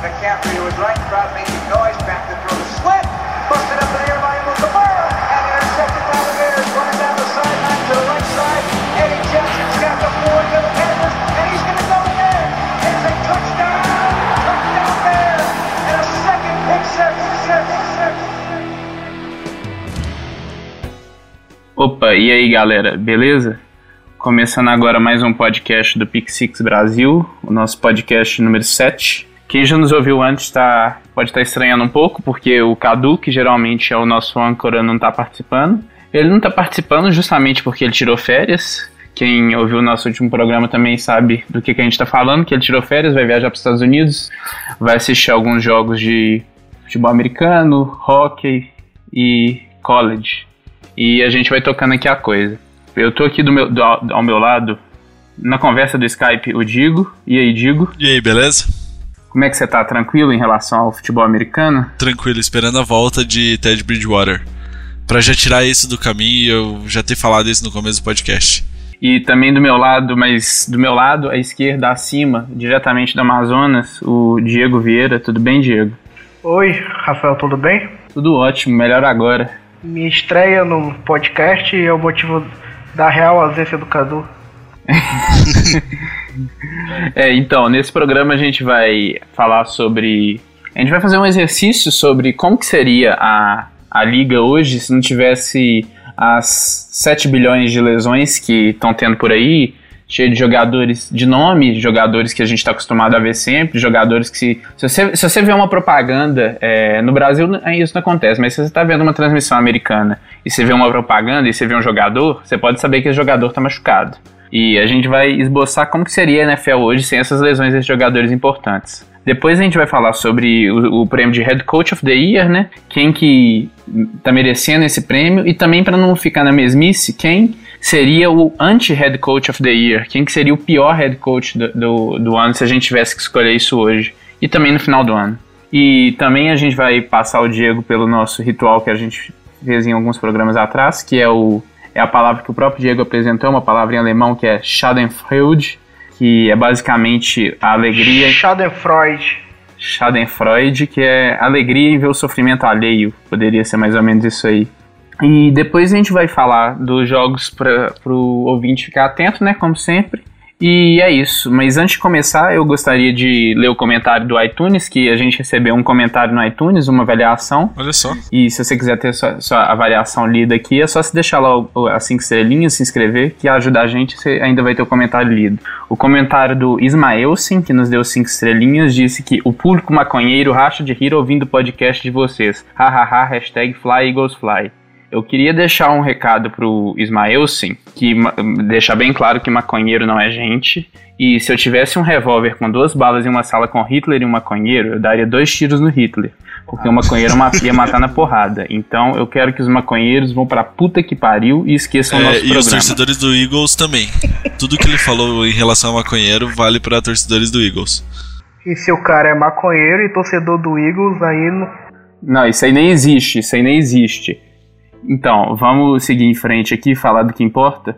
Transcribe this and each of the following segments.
McCaffrey was right in front of me. Noise back to throw the slit. Busted up the air by. And intercepted by the. Running down the sideline to the right side. Eddie Jackson's got the floor to the Panthers. And he's going to go again. It's a touchdown. Touchdown. And a second pick six. six, six. Opa, e aí galera, beleza? Começando agora mais um podcast do Pixix Brasil, o nosso podcast número 7. Quem já nos ouviu antes tá, pode estar estranhando um pouco, porque o Cadu, que geralmente é o nosso âncora, não está participando. Ele não está participando justamente porque ele tirou férias. Quem ouviu o nosso último programa também sabe do que, que a gente está falando, que ele tirou férias, vai viajar para os Estados Unidos, vai assistir alguns jogos de futebol americano, hockey e college. E a gente vai tocando aqui a coisa. Eu tô aqui do meu, do, ao meu lado, na conversa do Skype, o Digo. E aí, Digo? E aí, beleza? Como é que você tá? Tranquilo em relação ao futebol americano? Tranquilo, esperando a volta de Ted Bridgewater. Pra já tirar isso do caminho, eu já ter falado isso no começo do podcast. E também do meu lado, mas do meu lado, à esquerda, acima, diretamente do Amazonas, o Diego Vieira. Tudo bem, Diego? Oi, Rafael, tudo bem? Tudo ótimo, melhor agora. Minha estreia no podcast é o motivo da real ausência do Cadu. É, então, nesse programa a gente vai falar sobre. A gente vai fazer um exercício sobre como que seria a, a liga hoje se não tivesse as 7 bilhões de lesões que estão tendo por aí, cheio de jogadores de nome, jogadores que a gente está acostumado a ver sempre, jogadores que se, se, você, se você vê uma propaganda, é, no Brasil isso não acontece, mas se você está vendo uma transmissão americana e você vê uma propaganda e você vê um jogador, você pode saber que esse jogador está machucado. E a gente vai esboçar como que seria a NFL hoje sem essas lesões desses jogadores importantes. Depois a gente vai falar sobre o, o, prêmio de Head Coach of the Year, né? Quem que tá merecendo esse prêmio e também para não ficar na mesmice, quem seria o anti-Head Coach of the Year? Quem que seria o pior Head Coach do, do, do ano se a gente tivesse que escolher isso hoje? E também no final do ano. E também a gente vai passar o Diego pelo nosso ritual que a gente fez em alguns programas atrás, que é o é a palavra que o próprio Diego apresentou, uma palavra em alemão que é Schadenfreude, que é basicamente a alegria. Schadenfreude. Schadenfreude, que é alegria em ver o sofrimento alheio. Poderia ser mais ou menos isso aí. E depois a gente vai falar dos jogos para o ouvinte ficar atento, né? Como sempre. E é isso. Mas antes de começar, eu gostaria de ler o comentário do iTunes, que a gente recebeu um comentário no iTunes, uma avaliação. Olha só. E se você quiser ter sua, sua avaliação lida aqui, é só se deixar lá as cinco estrelinhas, se inscrever, que ajuda a gente, você ainda vai ter o comentário lido. O comentário do Ismaelsen, que nos deu cinco estrelinhas, disse que o público maconheiro racha de rir ouvindo o podcast de vocês. Hahaha, hashtag Fly Eagles Fly. Eu queria deixar um recado pro Ismaelsen, que deixar bem claro que maconheiro não é gente. E se eu tivesse um revólver com duas balas em uma sala com Hitler e um maconheiro, eu daria dois tiros no Hitler. Porque o maconheiro ia matar na porrada. Então eu quero que os maconheiros vão pra puta que pariu e esqueçam é, o nosso e programa. os torcedores do Eagles também. Tudo que ele falou em relação ao maconheiro vale para torcedores do Eagles. E se o cara é maconheiro e torcedor do Eagles, aí não. Não, isso aí nem existe, isso aí nem existe. Então, vamos seguir em frente aqui falar do que importa.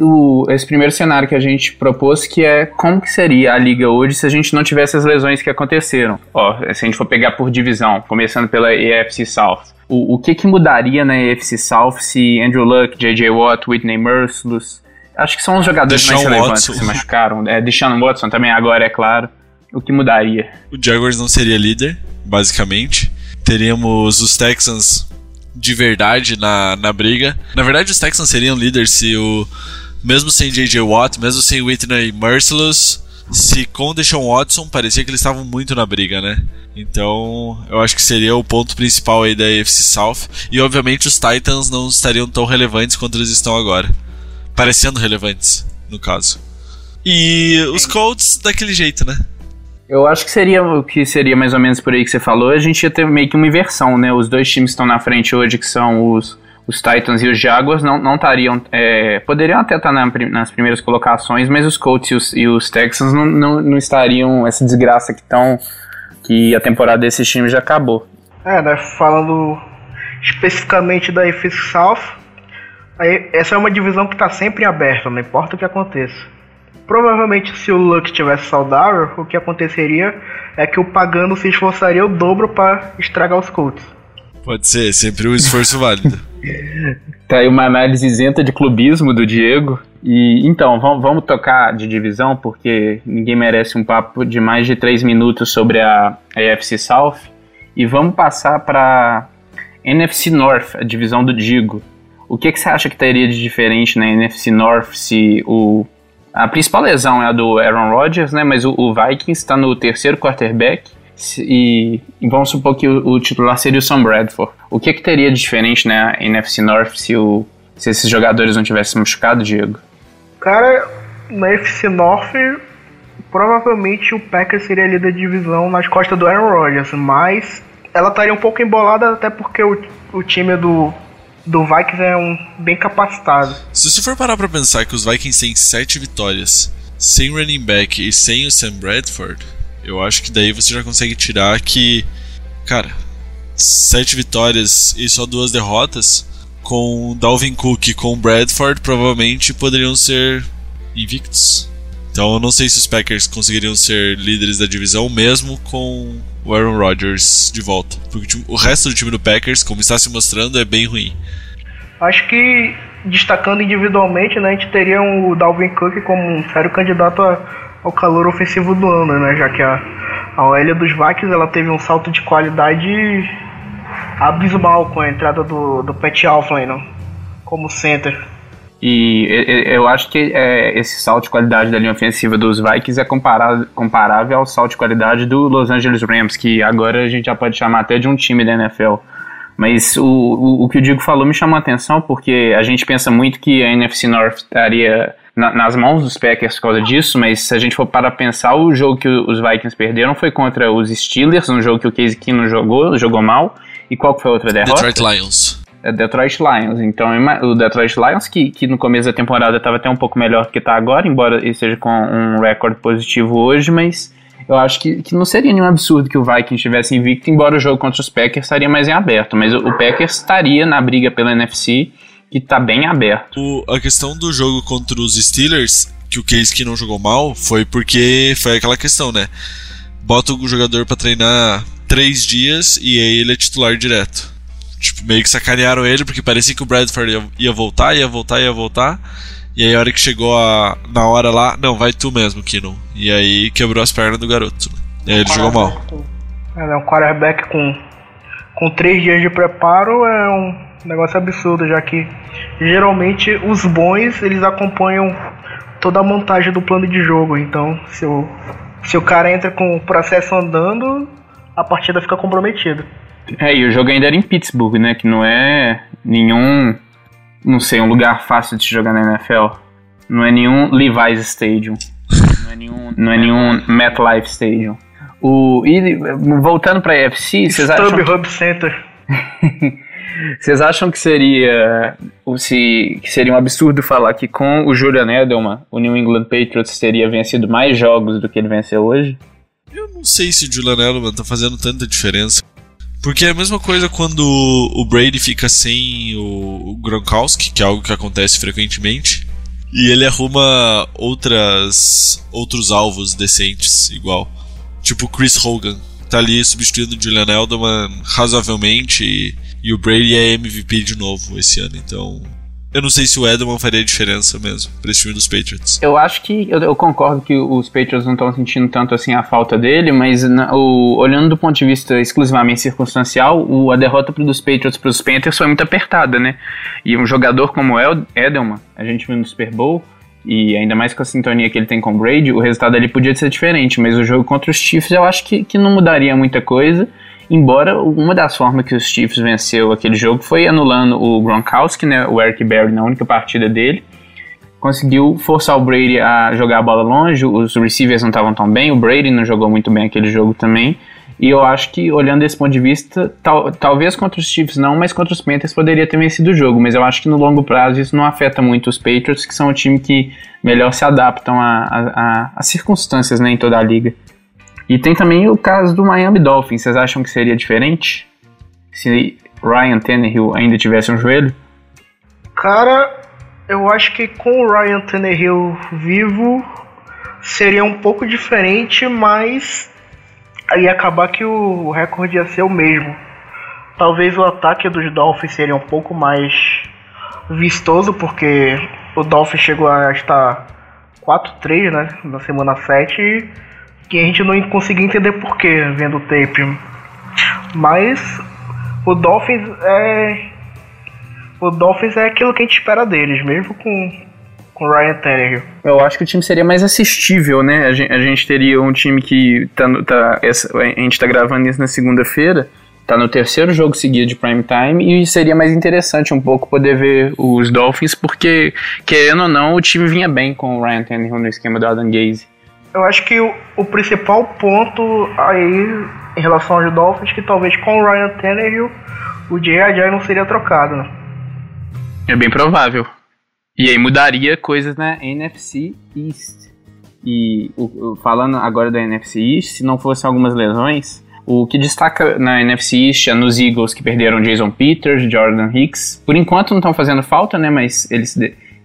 O, esse primeiro cenário que a gente propôs, que é como que seria a liga hoje se a gente não tivesse as lesões que aconteceram. Ó, se a gente for pegar por divisão, começando pela EFC South. O, o que que mudaria na EFC South se Andrew Luck, J.J. Watt, Whitney Merciless... Acho que são os jogadores Deshaun mais relevantes Watson. que se machucaram. É, Deshaun Watson também agora, é claro. O que mudaria? O Jaguars não seria líder, basicamente. Teríamos os Texans de verdade na, na briga. Na verdade, os Texans seriam líderes se o. Mesmo sem J.J. Watt, mesmo sem Whitney Merciless, se com o Deshaun Watson, parecia que eles estavam muito na briga, né? Então, eu acho que seria o ponto principal aí da AFC South. E obviamente os Titans não estariam tão relevantes quanto eles estão agora. Parecendo relevantes, no caso. E os Colts daquele jeito, né? Eu acho que seria o que seria mais ou menos por aí que você falou. A gente ia ter meio que uma inversão, né? Os dois times que estão na frente hoje, que são os, os Titans e os Jaguars, não não estariam. É, poderiam até estar na, nas primeiras colocações, mas os Colts e os, e os Texans não, não, não estariam. Essa desgraça que estão. Que a temporada desses times já acabou. É, né? Falando especificamente da AFC South, essa é uma divisão que está sempre aberta, não importa o que aconteça. Provavelmente, se o Luck tivesse saudável, o que aconteceria é que o Pagano se esforçaria o dobro para estragar os Colts. Pode ser, sempre um esforço válido. Tá aí uma análise isenta de clubismo do Diego. E então, vamos, vamos tocar de divisão, porque ninguém merece um papo de mais de três minutos sobre a AFC South. E vamos passar para NFC North, a divisão do Digo. O que, que você acha que teria de diferente na NFC North se o. A principal lesão é a do Aaron Rodgers, né? Mas o, o Vikings está no terceiro quarterback. E, vamos supor que o, o, titular seria o Sam Bradford. O que, que teria de diferente na NFC North se, o, se esses jogadores não tivessem machucado, Diego? Cara, na NFC North, provavelmente o Packers seria líder da divisão nas costas do Aaron Rodgers, mas ela estaria um pouco embolada até porque o, o time do do Vikings é um bem capacitado. Se você for parar pra pensar que os Vikings têm sete vitórias, sem running back e sem o Sam Bradford, eu acho que daí você já consegue tirar que, cara, sete vitórias e só duas derrotas, com Dalvin Cook e com Bradford provavelmente poderiam ser invictos. Então eu não sei se os Packers conseguiriam ser líderes da divisão mesmo com o Aaron Rodgers de volta. Porque o resto do time do Packers, como está se mostrando, é bem ruim. Acho que destacando individualmente, né, a gente teria o Dalvin Cook como um sério candidato ao calor ofensivo do ano, né, já que a, a OL dos Vikings ela teve um salto de qualidade abismal com a entrada do, do Pat Alflin como center. E eu acho que é, esse salto de qualidade da linha ofensiva dos Vikings é comparado, comparável ao salto de qualidade do Los Angeles Rams, que agora a gente já pode chamar até de um time da NFL. Mas o, o, o que o Diego falou me chamou a atenção porque a gente pensa muito que a NFC North estaria na, nas mãos dos Packers por causa disso, mas se a gente for para pensar, o jogo que os Vikings perderam foi contra os Steelers, um jogo que o Case Keenum jogou, jogou mal. E qual foi a outra derrota? Detroit Lions é Detroit Lions. Então, o Detroit Lions, que, que no começo da temporada estava até um pouco melhor do que está agora, embora ele seja com um recorde positivo hoje, mas eu acho que, que não seria nenhum absurdo que o Vikings estivesse invicto, embora o jogo contra os Packers estaria mais em aberto. Mas o, Packers estaria na briga pela NFC, que está bem aberto. O, a questão do jogo contra os Steelers, que o Case que não jogou mal, foi porque foi aquela questão, né? Bota o jogador para treinar três dias e aí ele é titular direto. Tipo, meio que sacanearam ele, porque parecia que o Bradford ia, ia voltar, ia voltar, ia voltar. E aí a hora que chegou a, na hora lá, não, vai tu mesmo, Kino. E aí quebrou as pernas do garoto. E aí ele jogou mal. É, um quarterback com, com três dias de preparo é um negócio absurdo, já que geralmente os bons eles acompanham toda a montagem do plano de jogo. Então, se o, se o cara entra com o processo andando, a partida fica comprometida. É, e o jogo ainda era em Pittsburgh, né? Que não é nenhum, não sei, um lugar fácil de se jogar na NFL. Não é nenhum Levi's Stadium. Não é nenhum, não é nenhum MetLife Stadium. O, e voltando pra UFC, vocês acham... Hub Center. Vocês acham que seria se, que seria um absurdo falar que com o Julian Edelman o New England Patriots teria vencido mais jogos do que ele venceu hoje? Eu não sei se o Julian Edelman tá fazendo tanta diferença. Porque é a mesma coisa quando o Brady fica sem o Gronkowski, que é algo que acontece frequentemente, e ele arruma outras outros alvos decentes igual. Tipo Chris Hogan, tá ali substituindo o Julian Edelman razoavelmente e, e o Brady é MVP de novo esse ano, então eu não sei se o Edelman faria diferença mesmo para esse time dos Patriots. Eu acho que eu, eu concordo que os Patriots não estão sentindo tanto assim a falta dele, mas na, o, olhando do ponto de vista exclusivamente circunstancial, o, a derrota dos Patriots para os Panthers foi muito apertada, né? E um jogador como o Edelman, a gente viu no Super Bowl, e ainda mais com a sintonia que ele tem com o Brady, o resultado ali podia ser diferente, mas o jogo contra os Chiefs eu acho que, que não mudaria muita coisa. Embora uma das formas que os Chiefs venceu aquele jogo foi anulando o Gronkowski, né, o Eric Berry na única partida dele. Conseguiu forçar o Brady a jogar a bola longe, os receivers não estavam tão bem, o Brady não jogou muito bem aquele jogo também. E eu acho que, olhando desse ponto de vista, tal, talvez contra os Chiefs não, mas contra os Panthers poderia ter vencido o jogo. Mas eu acho que no longo prazo isso não afeta muito os Patriots, que são o time que melhor se adaptam às circunstâncias né, em toda a liga. E tem também o caso do Miami Dolphins. Vocês acham que seria diferente? Se Ryan Tannehill ainda tivesse um joelho? Cara, eu acho que com o Ryan Tannehill vivo, seria um pouco diferente, mas ia acabar que o recorde ia ser o mesmo. Talvez o ataque dos Dolphins seria um pouco mais vistoso, porque o Dolphins chegou a estar 4-3 né, na semana 7 que a gente não conseguia entender porquê vendo o tape. Mas o Dolphins é. O Dolphins é aquilo que a gente espera deles, mesmo com, com Ryan Tannehill. Eu acho que o time seria mais assistível, né? A gente, a gente teria um time que tá, tá essa, a gente tá gravando isso na segunda-feira, tá no terceiro jogo seguido de prime time e seria mais interessante um pouco poder ver os Dolphins, porque querendo ou não, o time vinha bem com o Ryan Tannehill no esquema do Adam Gaze. Eu acho que o, o principal ponto aí em relação aos Dolphins que talvez com o Ryan Tannehill o J.I.J. não seria trocado, né? É bem provável. E aí mudaria coisas na NFC East. E o, o, falando agora da NFC East, se não fossem algumas lesões, o que destaca na NFC East é nos Eagles que perderam Jason Peters, Jordan Hicks. Por enquanto não estão fazendo falta, né? Mas eles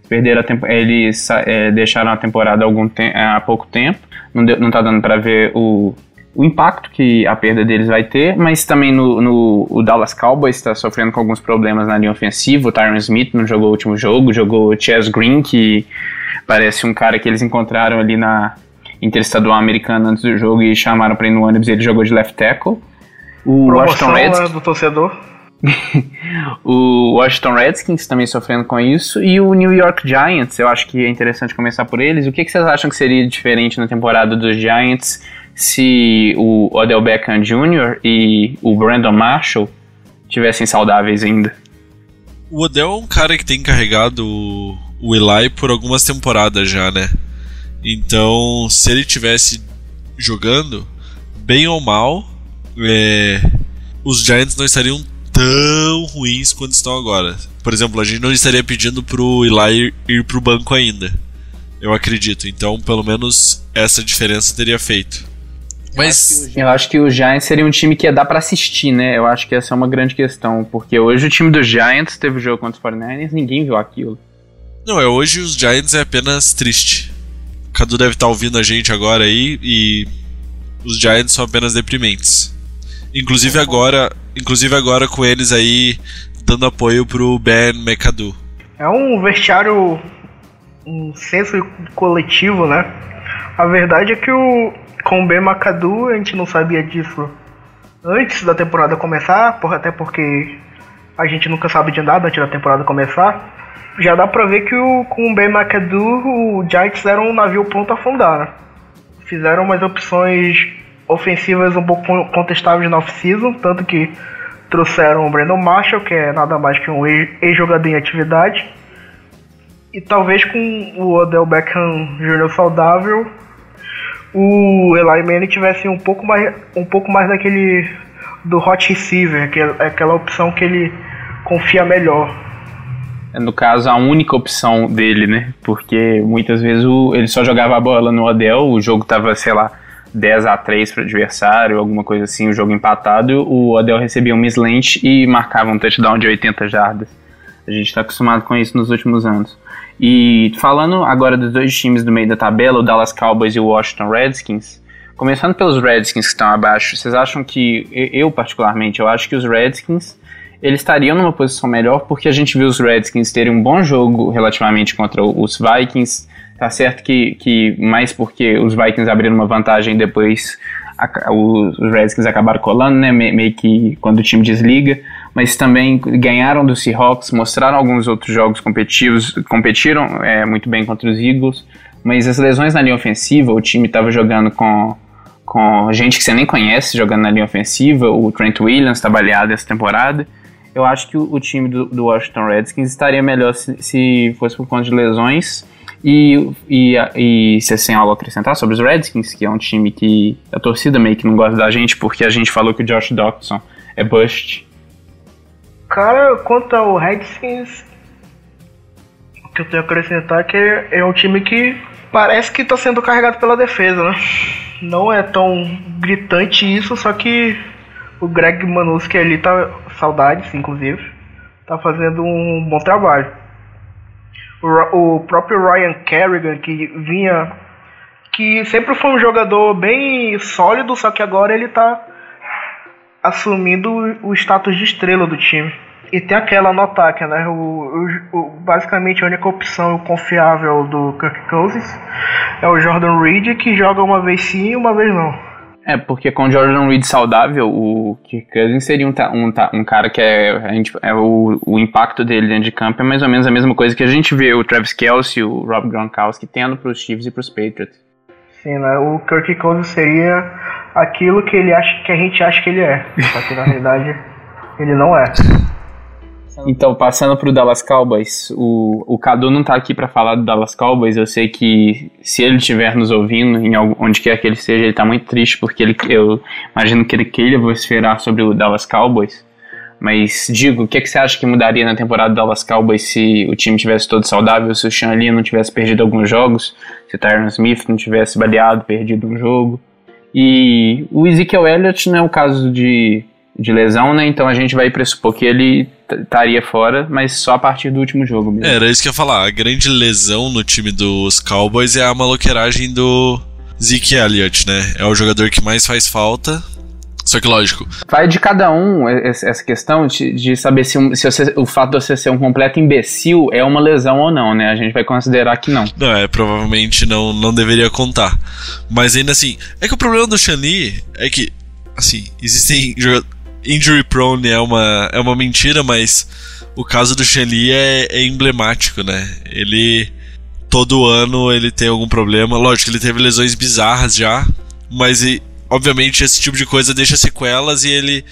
perderam a eles é, deixaram a temporada há, algum há pouco tempo. Não, deu, não tá dando para ver o, o impacto que a perda deles vai ter, mas também no, no o Dallas Cowboys está sofrendo com alguns problemas na linha ofensiva. O Tyron Smith não jogou o último jogo, jogou o Chess Green, que parece um cara que eles encontraram ali na interestadual americana antes do jogo e chamaram para ir no ônibus e ele jogou de left tackle. O Promoção Washington Redskins do torcedor. o Washington Redskins também sofrendo com isso e o New York Giants. Eu acho que é interessante começar por eles. O que, que vocês acham que seria diferente na temporada dos Giants? se o Odell Beckham Jr. e o Brandon Marshall tivessem saudáveis ainda. O Odell é um cara que tem carregado o Eli por algumas temporadas já, né? Então, se ele tivesse jogando, bem ou mal, é, os Giants não estariam tão ruins quanto estão agora. Por exemplo, a gente não estaria pedindo pro Eli ir, ir pro banco ainda. Eu acredito. Então, pelo menos essa diferença teria feito. Mas eu acho que o Giants seria um time que ia dar para assistir, né? Eu acho que essa é uma grande questão, porque hoje o time dos Giants teve o jogo contra os 49ers, ninguém viu aquilo. Não, é hoje os Giants é apenas triste. O Cadu deve estar tá ouvindo a gente agora aí e os Giants são apenas deprimentes. Inclusive agora, inclusive agora com eles aí dando apoio pro Ben McAdoo. É um vestiário um senso coletivo, né? A verdade é que o com o Ben McAdoo, a gente não sabia disso antes da temporada começar, até porque a gente nunca sabe de nada antes da temporada começar. Já dá pra ver que o, com o Ben McAdoo, o Giants eram um navio pronto a afundar. Né? Fizeram umas opções ofensivas um pouco contestáveis na off-season, tanto que trouxeram o Brandon Marshall, que é nada mais que um ex-jogador em atividade. E talvez com o Odell Beckham Jr. saudável, o Eli Manning tivesse um pouco mais, um pouco mais daquele do hot receiver, aquela, aquela opção que ele confia melhor. É, no caso, a única opção dele, né? Porque muitas vezes o, ele só jogava a bola no Odell, o jogo tava, sei lá, 10 a 3 para o adversário, alguma coisa assim, o jogo empatado, o Odell recebia um mislente e marcava um touchdown de 80 jardas. A gente está acostumado com isso nos últimos anos. E falando agora dos dois times do meio da tabela, o Dallas Cowboys e o Washington Redskins, começando pelos Redskins que estão abaixo, vocês acham que, eu particularmente, eu acho que os Redskins eles estariam numa posição melhor porque a gente viu os Redskins terem um bom jogo relativamente contra os Vikings. Tá certo que, que mais porque os Vikings abriram uma vantagem depois a, os Redskins acabaram colando, né? Meio que quando o time desliga mas também ganharam do Seahawks, mostraram alguns outros jogos competitivos, competiram é, muito bem contra os Eagles, mas as lesões na linha ofensiva, o time estava jogando com, com gente que você nem conhece jogando na linha ofensiva, o Trent Williams está baleado essa temporada. Eu acho que o, o time do, do, Washington Redskins estaria melhor se, se, fosse por conta de lesões. E, e, e se tem algo acrescentar sobre os Redskins, que é um time que a torcida meio que não gosta da gente, porque a gente falou que o Josh Doctson é bust Cara, quanto ao Redskins, o que eu tenho a acrescentar é que é um time que parece que está sendo carregado pela defesa, né? Não é tão gritante isso, só que o Greg Manuski ali tá saudades, inclusive, tá fazendo um bom trabalho. O, o próprio Ryan Kerrigan, que vinha que sempre foi um jogador bem sólido, só que agora ele tá assumindo o status de estrela do time. E tem aquela no ataque, né? O, o, o, basicamente a única opção confiável do Kirk Cousins é o Jordan Reed, que joga uma vez sim e uma vez não. É, porque com o Jordan Reed saudável, o Kirk Cousins seria um, um, um cara que é, a gente, é o, o impacto dele dentro de campo é mais ou menos a mesma coisa que a gente vê o Travis Kelce e o Rob Gronkowski tendo para os Chiefs e para os Patriots. Sim, né? O Kirk Cousins seria aquilo que ele acha que a gente acha que ele é, só que na realidade ele não é. Então, passando pro Dallas Cowboys, o, o Cadu não tá aqui para falar do Dallas Cowboys. Eu sei que se ele estiver nos ouvindo, em algum, onde quer que ele seja, ele tá muito triste porque ele, eu imagino que ele queira vociferar sobre o Dallas Cowboys. Mas, digo, o que, é que você acha que mudaria na temporada do Dallas Cowboys se o time tivesse todo saudável, se o Sean Lee não tivesse perdido alguns jogos, se o Tyron Smith não tivesse baleado, perdido um jogo? E o Ezekiel Elliott não é o caso de, de lesão, né? Então a gente vai pressupor que ele estaria fora, mas só a partir do último jogo mesmo. Era isso que eu ia falar. A grande lesão no time dos Cowboys é a maloqueiragem do Zeke Elliott, né? É o jogador que mais faz falta. Só que lógico. Vai de cada um essa questão de, de saber se, um, se você, o fato de você ser um completo imbecil é uma lesão ou não, né? A gente vai considerar que não. Não, é, provavelmente não, não deveria contar. Mas ainda assim, é que o problema do Shani é que, assim, existem injury prone é uma, é uma mentira, mas o caso do Shenli é, é emblemático, né? Ele todo ano ele tem algum problema. Lógico, ele teve lesões bizarras já, mas e, obviamente esse tipo de coisa deixa sequelas e ele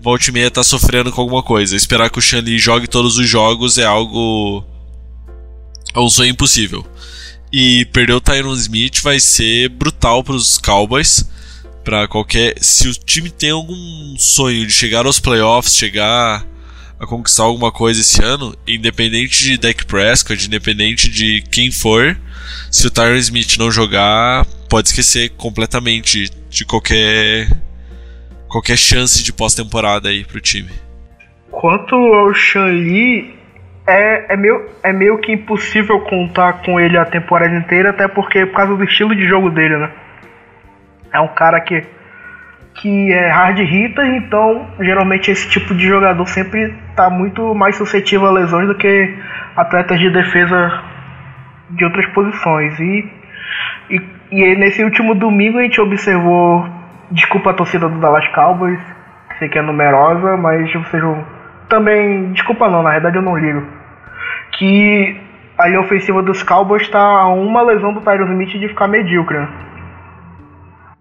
volta e meia tá sofrendo com alguma coisa. Esperar que o Shanli jogue todos os jogos é algo. É um sonho impossível. E perder o Tyron Smith vai ser brutal para os Cowboys para qualquer. Se o time tem algum sonho de chegar aos playoffs, chegar a conquistar alguma coisa esse ano, independente de Dak Prescott, independente de quem for, se o Tyron Smith não jogar, pode esquecer completamente de qualquer qualquer chance de pós-temporada aí pro time. Quanto ao Shanli, é, é, meio, é meio que impossível contar com ele a temporada inteira, até porque por causa do estilo de jogo dele, né? É um cara que, que é hard hitter, então geralmente esse tipo de jogador sempre está muito mais suscetível a lesões do que atletas de defesa de outras posições. E, e, e nesse último domingo a gente observou, desculpa a torcida do Dallas Cowboys, que sei que é numerosa, mas vocês também, desculpa não, na verdade eu não ligo, que a linha ofensiva dos Cowboys está a uma lesão do Tyron Smith de ficar medíocre.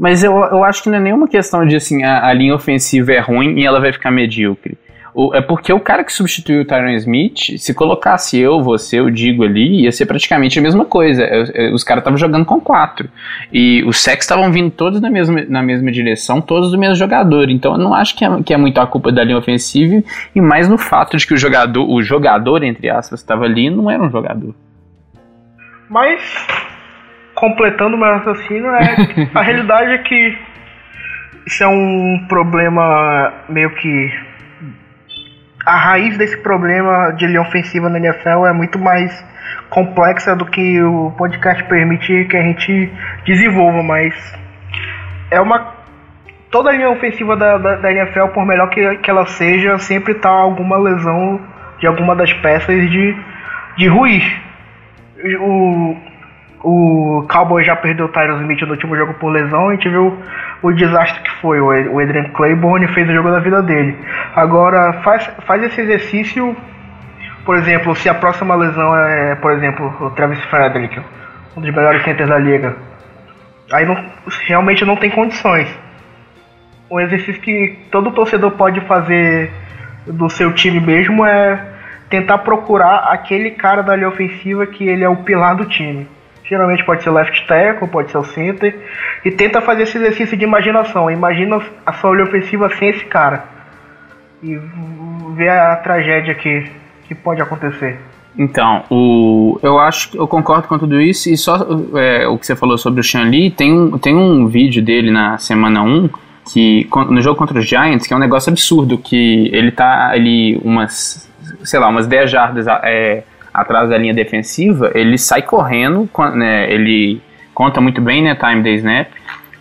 Mas eu, eu acho que não é nenhuma questão de assim, a, a linha ofensiva é ruim e ela vai ficar medíocre. O, é porque o cara que substituiu o Tyron Smith, se colocasse eu, você, eu digo ali, ia ser praticamente a mesma coisa. os caras estavam jogando com quatro. E os sacks estavam vindo todos na mesma, na mesma direção, todos do mesmo jogador. Então eu não acho que é, que é muito a culpa da linha ofensiva, e mais no fato de que o jogador, o jogador, entre aspas, estava ali, não era um jogador. Mas completando o meu raciocínio, é a realidade é que isso é um problema meio que. A raiz desse problema de linha ofensiva na NFL é muito mais complexa do que o podcast permite que a gente desenvolva, mas é uma. Toda a linha ofensiva da, da, da NFL, por melhor que, que ela seja, sempre tá alguma lesão de alguma das peças de, de ruir. O, o Cowboy já perdeu o Tyron Smith no último jogo por lesão. A gente viu o desastre que foi. O Adrian Claiborne fez o jogo da vida dele. Agora, faz, faz esse exercício. Por exemplo, se a próxima lesão é, por exemplo, o Travis Frederick, um dos melhores centers da liga. Aí não, realmente não tem condições. Um exercício que todo torcedor pode fazer do seu time mesmo é tentar procurar aquele cara da linha ofensiva que ele é o pilar do time. Geralmente pode ser o left tackle, pode ser o center. E tenta fazer esse exercício de imaginação. Imagina a sua linha ofensiva sem esse cara. E ver a tragédia que, que pode acontecer. Então, o, eu acho que eu concordo com tudo isso. E só é, o que você falou sobre o Sean Lee, tem um, tem um vídeo dele na semana 1 que no jogo contra os Giants, que é um negócio absurdo, que ele tá ali umas, sei lá, umas 10 jardas é, atrás da linha defensiva, ele sai correndo, né, ele conta muito bem, né, time day snap,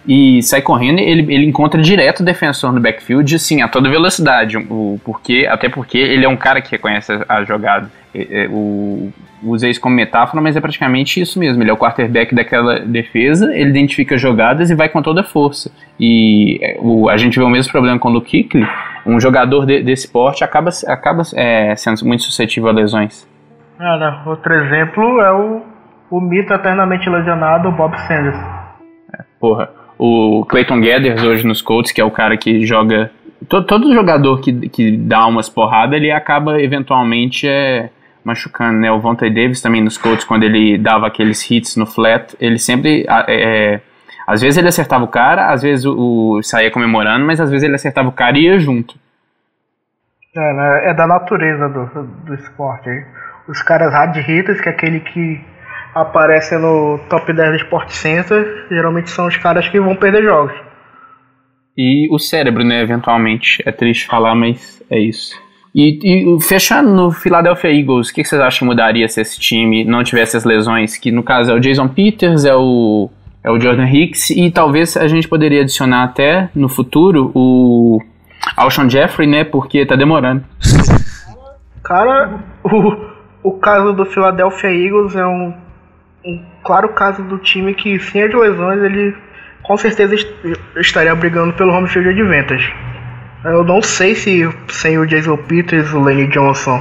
e sai correndo, ele, ele encontra direto o defensor no backfield, assim, a toda velocidade, o, porque, até porque ele é um cara que reconhece a, a jogada. É, é, o, usei isso como metáfora, mas é praticamente isso mesmo. Ele é o quarterback daquela defesa, ele identifica jogadas e vai com toda a força. E é, o, a gente vê o mesmo problema com o Luke Kuechly, um jogador de, desse porte acaba, acaba é, sendo muito suscetível a lesões. Cara, outro exemplo é o, o mito eternamente lesionado Bob Sanders. É, porra, o Clayton Gathers hoje nos Colts, que é o cara que joga. Todo, todo jogador que, que dá umas porradas, ele acaba eventualmente é, machucando, né? O Vontae Davis também nos Colts, quando ele dava aqueles hits no flat, ele sempre. É, é, às vezes ele acertava o cara, às vezes o, o, saía comemorando, mas às vezes ele acertava o cara e ia junto. É, né? é da natureza do, do esporte. Os caras hard hitters, que é aquele que aparecem no top 10 do Sport Center, geralmente são os caras que vão perder jogos. E o cérebro, né, eventualmente. É triste falar, mas é isso. E, e fechando no Philadelphia Eagles, o que, que vocês acham que mudaria se esse time não tivesse as lesões? Que no caso é o Jason Peters, é o, é o Jordan Hicks, e talvez a gente poderia adicionar até no futuro o Alshon Jeffrey, né, porque tá demorando. Cara, o, o caso do Philadelphia Eagles é um um claro caso do time que, sem as lesões, ele com certeza estaria brigando pelo home field advantage. Eu não sei se sem o Jason Peters, o Lenny Johnson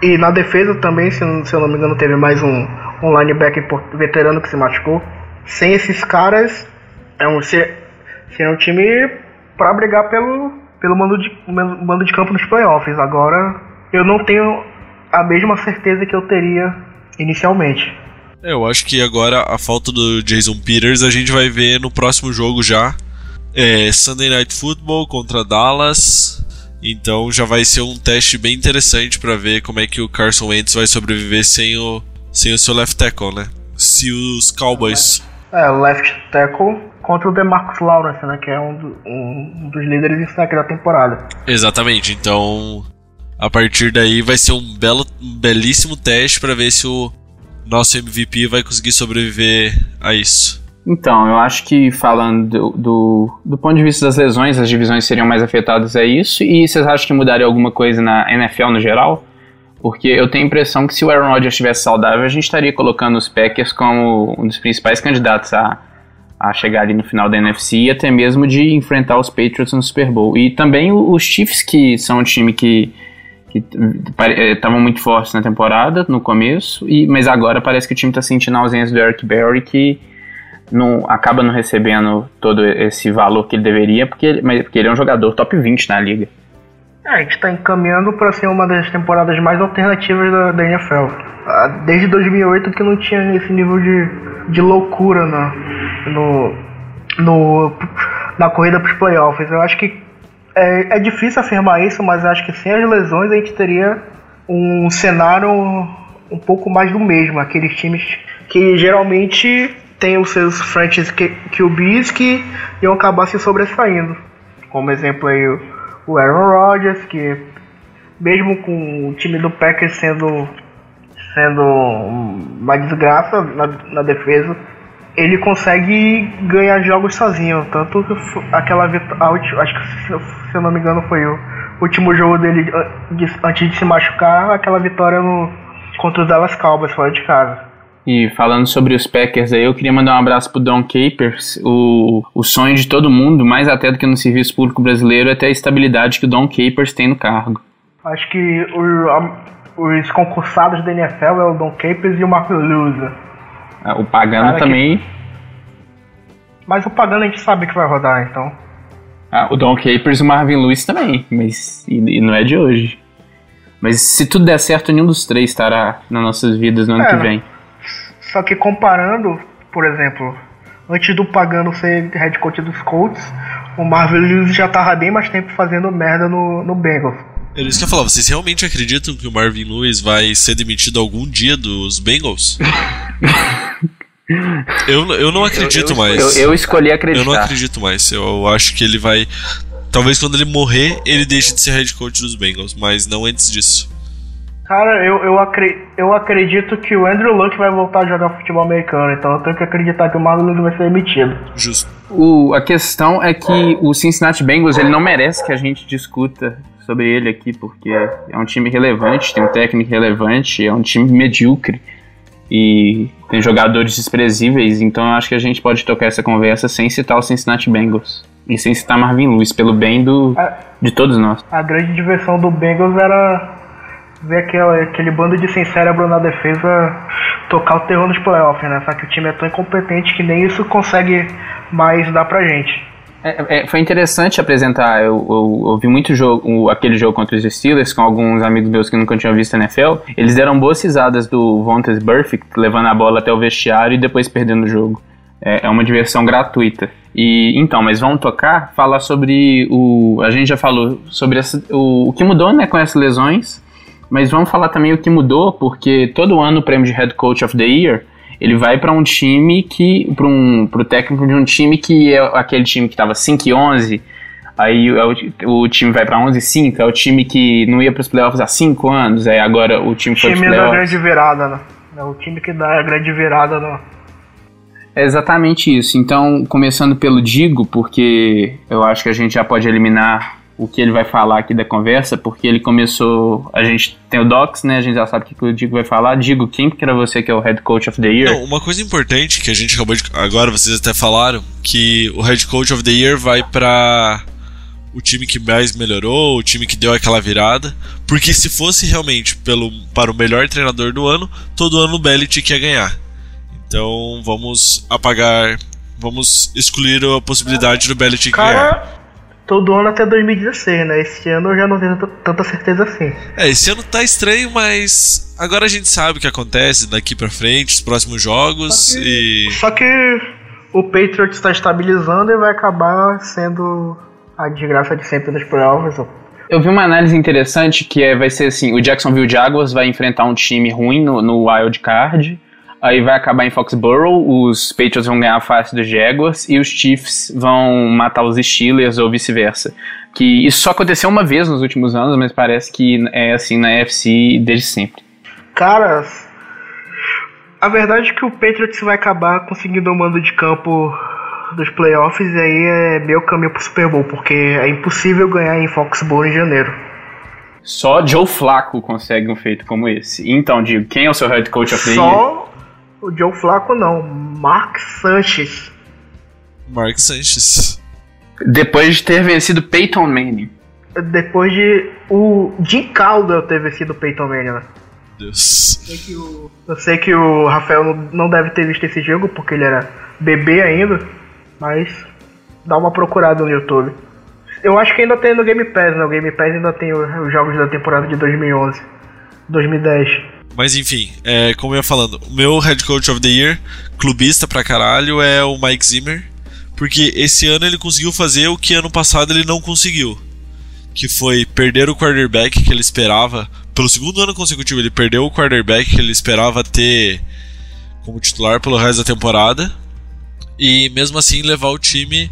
e na defesa também, se, se eu não me engano, teve mais um, um linebacker veterano que se machucou. Sem esses caras, é um, ser, seria um time para brigar pelo, pelo mando, de, mando de campo nos playoffs. Agora, eu não tenho a mesma certeza que eu teria inicialmente. Eu acho que agora a falta do Jason Peters a gente vai ver no próximo jogo já. É Sunday Night Football contra Dallas. Então já vai ser um teste bem interessante para ver como é que o Carson Wentz vai sobreviver sem o, sem o seu left tackle, né? Se os Cowboys. É, left tackle contra o DeMarcus Lawrence, né? Que é um, do, um dos líderes em saque da temporada. Exatamente, então a partir daí vai ser um, belo, um belíssimo teste para ver se o nosso MVP vai conseguir sobreviver a isso? Então, eu acho que falando do, do, do, ponto de vista das lesões, as divisões seriam mais afetadas a isso. E vocês acham que mudaria alguma coisa na NFL no geral? Porque eu tenho a impressão que se o Aaron Rodgers estivesse saudável, a gente estaria colocando os Packers como um dos principais candidatos a, a chegar ali no final da NFC e até mesmo de enfrentar os Patriots no Super Bowl. E também os Chiefs, que são um time que que estavam muito fortes na temporada, no começo, e, mas agora parece que o time está sentindo a ausência do Eric Berry, que não, acaba não recebendo todo esse valor que ele deveria, porque mas, porque ele é um jogador top 20 na liga. É, a gente está encaminhando para ser uma das temporadas mais alternativas da, da, NFL. Ah, desde 2008 que não tinha esse nível de, de loucura na, no, no, na corrida para os playoffs. Eu acho que é, é difícil afirmar isso, mas acho que sem as lesões a gente teria um cenário um pouco mais do mesmo. Aqueles times que geralmente têm os seus franchise QBs que iam acabar se sobressaindo. Como exemplo aí o Aaron Rodgers, que mesmo com o time do Packers sendo, sendo uma desgraça na, na defesa, ele consegue ganhar jogos sozinho. Tanto que aquela vitória. Acho que se eu não me engano foi o último jogo dele antes de se machucar, aquela vitória no, contra os Dallas Cowboys fora de casa. E falando sobre os Packers aí, eu queria mandar um abraço pro Don Capers. O, o sonho de todo mundo, mais até do que no serviço público brasileiro, é ter a estabilidade que o Don Capers tem no cargo. Acho que o, a, os concursados da NFL é o Don Capers e o Marco Lewis. Ah, o Pagano Cara, também. Que... Mas o Pagano a gente sabe que vai rodar, então. Ah, o Don Capers e o Marvin Lewis também, mas e, e, não é de hoje. Mas se tudo der certo, nenhum dos três estará nas nossas vidas no ano é, que vem. Só que comparando, por exemplo, antes do Pagano ser head coach dos Colts, o Marvin Lewis já tava bem mais tempo fazendo merda no, no Bengals. Era isso que eu ia falar, vocês realmente acreditam que o Marvin Lewis vai ser demitido algum dia dos Bengals? eu, eu não acredito eu, eu, mais. Eu, eu, escolhi acreditar. Eu não acredito mais. Eu acho que ele vai. Talvez quando ele morrer, ele deixe de ser head coach dos Bengals, mas não antes disso. Cara, eu, eu, acre, eu acredito que o Andrew Luck vai voltar a jogar futebol americano, então eu tenho que acreditar que o Marlon vai ser emitido. Justo. O, a questão é que o Cincinnati Bengals ele não merece que a gente discuta sobre ele aqui, porque é um time relevante, tem um técnico relevante, é um time medíocre e tem jogadores desprezíveis, então eu acho que a gente pode tocar essa conversa sem citar o Cincinnati Bengals e sem citar Marvin Lewis, pelo bem do, de todos nós. A grande diversão do Bengals era ver aquele, aquele bando de sem cérebro na defesa tocar o terror nos playoffs, né? Só que o time é tão incompetente que nem isso consegue mais dar pra gente. É, é, foi interessante apresentar. Eu, eu, eu vi muito jogo, aquele jogo contra os Steelers com alguns amigos meus que nunca tinham visto a NFL. Eles deram boas risadas do Vontaze Burfict levando a bola até o vestiário e depois perdendo o jogo. É, é uma diversão gratuita. E então, mas vamos tocar, falar sobre o. A gente já falou sobre essa, o, o que mudou né, com essas lesões mas vamos falar também o que mudou, porque todo ano o prêmio de Head Coach of the Year ele vai para um time que. para um, pro técnico de um time que é aquele time que estava 5 e 11. Aí é o, o, time vai para 11 e 5, é o time que não ia para os playoffs há 5 anos, aí agora o time foi para os playoffs. time da grande virada, né? É o time que dá a grande virada, né? É exatamente isso. Então, começando pelo Digo, porque eu acho que a gente já pode eliminar o que ele vai falar aqui da conversa, porque ele começou. A gente tem o Docs, né? A gente já sabe o que o Digo vai falar. Digo, quem que era você que é o Head Coach of the Year? Não, uma coisa importante que a gente acabou de. Agora vocês até falaram, que o Head Coach of the Year vai para o time que mais melhorou, o time que deu aquela virada. Porque se fosse realmente pelo, para o melhor treinador do ano, todo ano o Belichick ia ganhar. Então vamos apagar. Vamos excluir a possibilidade do Belichick Cara, ganhar todo ano até 2016, né? Esse ano eu já não tenho tanta certeza assim. É, esse ano tá estranho, mas agora a gente sabe o que acontece daqui para frente, os próximos jogos só que, e. Só que o Patriots está estabilizando e vai acabar sendo a desgraça de sempre dos playoffs. Eu vi uma análise interessante que é, vai ser assim: o Jacksonville Jaguars vai enfrentar um time ruim no, no Wild Card Aí vai acabar em Foxborough, os Patriots vão ganhar a face dos Jaguars e os Chiefs vão matar os Steelers ou vice-versa. Que isso só aconteceu uma vez nos últimos anos, mas parece que é assim na FC desde sempre. Cara, a verdade é que o Patriots vai acabar conseguindo o mando de campo dos playoffs e aí é meu caminho pro Super Bowl, porque é impossível ganhar em Foxborough em janeiro. Só Joe Flacco consegue um feito como esse. Então, digo, quem é o seu head coach of the Só o Joe Flaco não, Mark Sanchez. Mark Sanchez. Depois de ter vencido Peyton Manning. Depois de o Jim Caldwell ter vencido Peyton Manning, né? Deus. Eu sei, que o, eu sei que o Rafael não deve ter visto esse jogo porque ele era bebê ainda, mas dá uma procurada no YouTube. Eu acho que ainda tem no Game Pass, né? O Game Pass ainda tem os jogos da temporada de 2011, 2010. Mas enfim, é, como eu ia falando, o meu head coach of the year, clubista pra caralho, é o Mike Zimmer. Porque esse ano ele conseguiu fazer o que ano passado ele não conseguiu. Que foi perder o quarterback que ele esperava. Pelo segundo ano consecutivo, ele perdeu o quarterback que ele esperava ter como titular pelo resto da temporada. E mesmo assim levar o time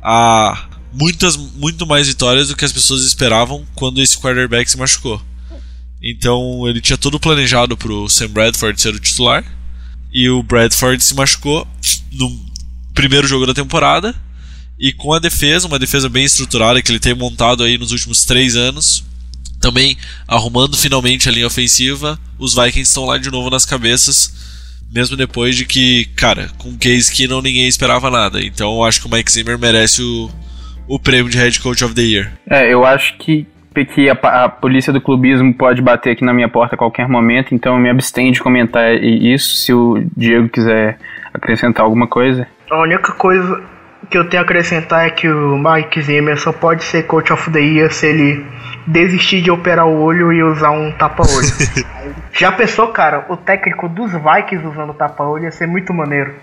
a muitas, muito mais vitórias do que as pessoas esperavam quando esse quarterback se machucou. Então ele tinha tudo planejado para o Sam Bradford ser o titular. E o Bradford se machucou no primeiro jogo da temporada. E com a defesa, uma defesa bem estruturada que ele tem montado aí nos últimos três anos, também arrumando finalmente a linha ofensiva, os Vikings estão lá de novo nas cabeças, mesmo depois de que, cara, com Case Keenum ninguém esperava nada. Então eu acho que o Mike Zimmer merece o, o prêmio de Head Coach of the Year. É, eu acho que que a, a, polícia do clubismo pode bater aqui na minha porta a qualquer momento, então eu me abstenho de comentar isso se o Diego quiser acrescentar alguma coisa. A única coisa que eu tenho a acrescentar é que o Mike Zimmer só pode ser coach of the year se ele desistir de operar o olho e usar um tapa-olho. Já pensou, cara, o técnico dos Vikings usando tapa-olho ia ser muito maneiro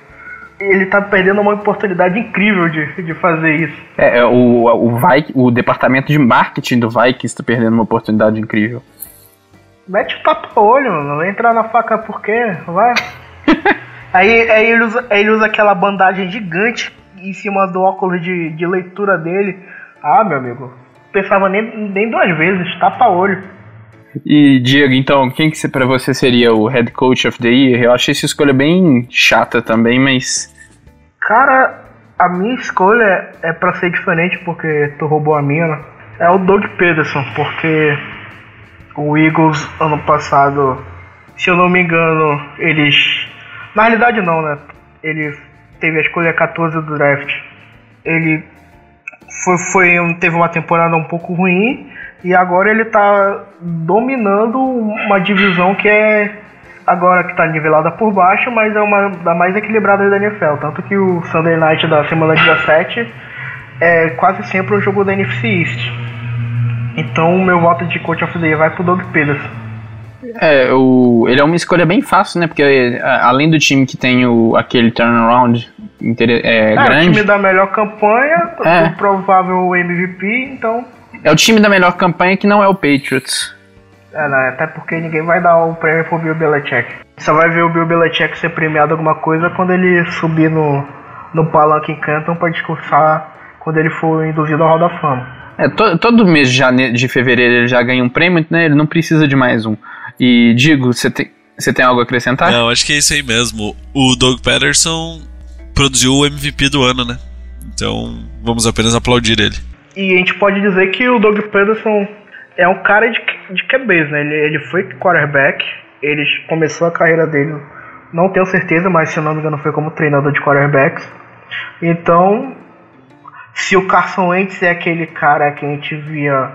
ele tá perdendo uma oportunidade incrível de, de fazer isso. É, é o, o, Viking, o departamento de marketing do Vikings está perdendo uma oportunidade incrível. Mete o tapa-olho, não vai entrar na faca por quê? Vai. aí, aí, ele usa, aí ele usa aquela bandagem gigante em cima do óculos de, de leitura dele. Ah, meu amigo, pensava nem, nem duas vezes, tapa-olho. E Diego, então, quem que para você seria o head coach of the year? Eu achei essa escolha bem chata também, mas Cara, a minha escolha é pra ser diferente porque tu roubou a minha. né? É o Doug Peterson, porque o Eagles ano passado, se eu não me engano, eles. Na realidade não, né? Ele teve a escolha 14 do draft. Ele foi, foi, teve uma temporada um pouco ruim e agora ele tá dominando uma divisão que é agora que tá nivelada por baixo, mas é uma da mais equilibrada da NFL. Tanto que o Sunday Night da semana 17 é quase sempre um jogo da NFC East. Então o meu voto de coach of the year vai pro Doug Peterson. é, o, ele é uma escolha bem fácil, né? Porque a- além do time que tem o, aquele turnaround intere- é, É, o grande, time da melhor campanha, É. o provável MVP, então. é o time da melhor campanha que não é o Patriots. É, né, até porque ninguém vai dar o prêmio pro Bill Belichick. Só vai ver o Bill Belichick ser premiado alguma coisa quando ele subir no, no palanque em Canton pra discursar quando ele for induzido ao Hall da Fama. É, to- todo mês de, jane- de fevereiro ele já ganha um prêmio, né? Ele não precisa de mais um. E digo, você tem, você tem algo a acrescentar? Não, acho que é isso aí mesmo. O Doug Patterson produziu o MVP do ano, né? Então vamos apenas aplaudir ele. E a gente pode dizer que o Doug Peterson é um cara de, de QBs, né? Ele, ele foi quarterback, ele começou a carreira dele, não tenho certeza, mas se eu não me engano foi como treinador de quarterbacks. Então, se o Carson Wentz é aquele cara que a gente via,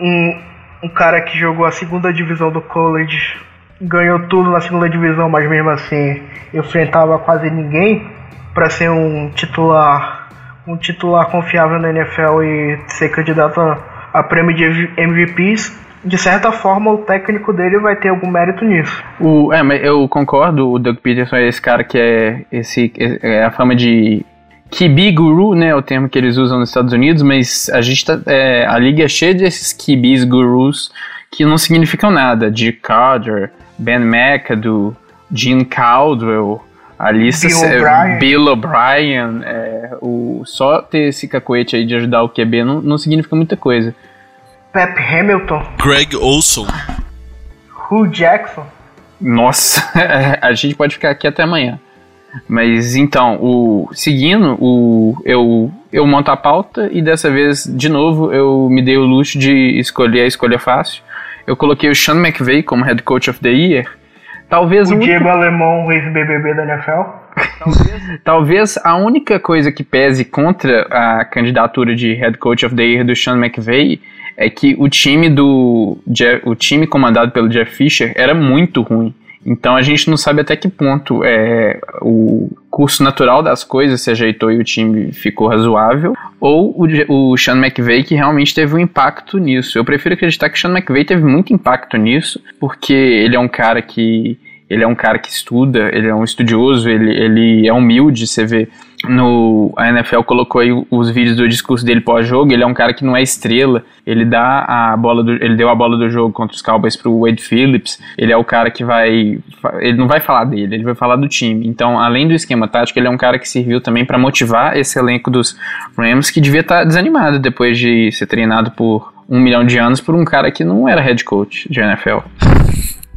um, um cara que jogou a segunda divisão do college, ganhou tudo na segunda divisão, mas mesmo assim enfrentava quase ninguém para ser um titular um titular confiável na NFL e ser candidato a, a prêmio de MVPs, de certa forma o técnico dele vai ter algum mérito nisso. O, é, eu concordo, o Doug Peterson é esse cara que é, esse, é a fama de QB guru, né, o termo que eles usam nos Estados Unidos, mas a gente tá, é, a liga é cheia desses QBs gurus que não significam nada, de Carter, Ben McAdoo, Gene Caldwell, a lista Bill é, O'Brien. Bill O'Brien, é, o, só ter esse cacoete aí de ajudar o QB não, não significa muita coisa. Pep Hamilton, Greg Olson. Hugh Jackson, Nossa, a gente pode ficar aqui até amanhã. Mas então, o seguindo, o eu eu monto a pauta e dessa vez, de novo, eu me dei o luxo de escolher a escolha fácil. Eu coloquei o Sean McVay como head coach of the year. Talvez o única- Diego Alemão, o ex-BBB da NFL. Talvez a única coisa que pese contra a candidatura de head coach of the year do Sean McVay é que o time do o time comandado pelo Jeff Fisher era muito ruim. Então a gente não sabe até que ponto é, o curso natural das coisas se ajeitou e o time ficou razoável, ou o, o Sean McVay que realmente teve um impacto nisso. Eu prefiro acreditar que o Sean McVay teve muito impacto nisso, porque ele é um cara que ele é um cara que estuda, ele é um estudioso, ele, ele é humilde, você vê no a NFL colocou aí os vídeos do discurso dele pós-jogo, ele é um cara que não é estrela, ele dá a bola do, ele deu a bola do jogo contra os Cowboys pro Wade Phillips, ele é o cara que vai ele não vai falar dele, ele vai falar do time. Então, além do esquema tático, ele é um cara que serviu também para motivar esse elenco dos Rams que devia estar desanimado depois de ser treinado por um milhão de anos por um cara que não era head coach de NFL.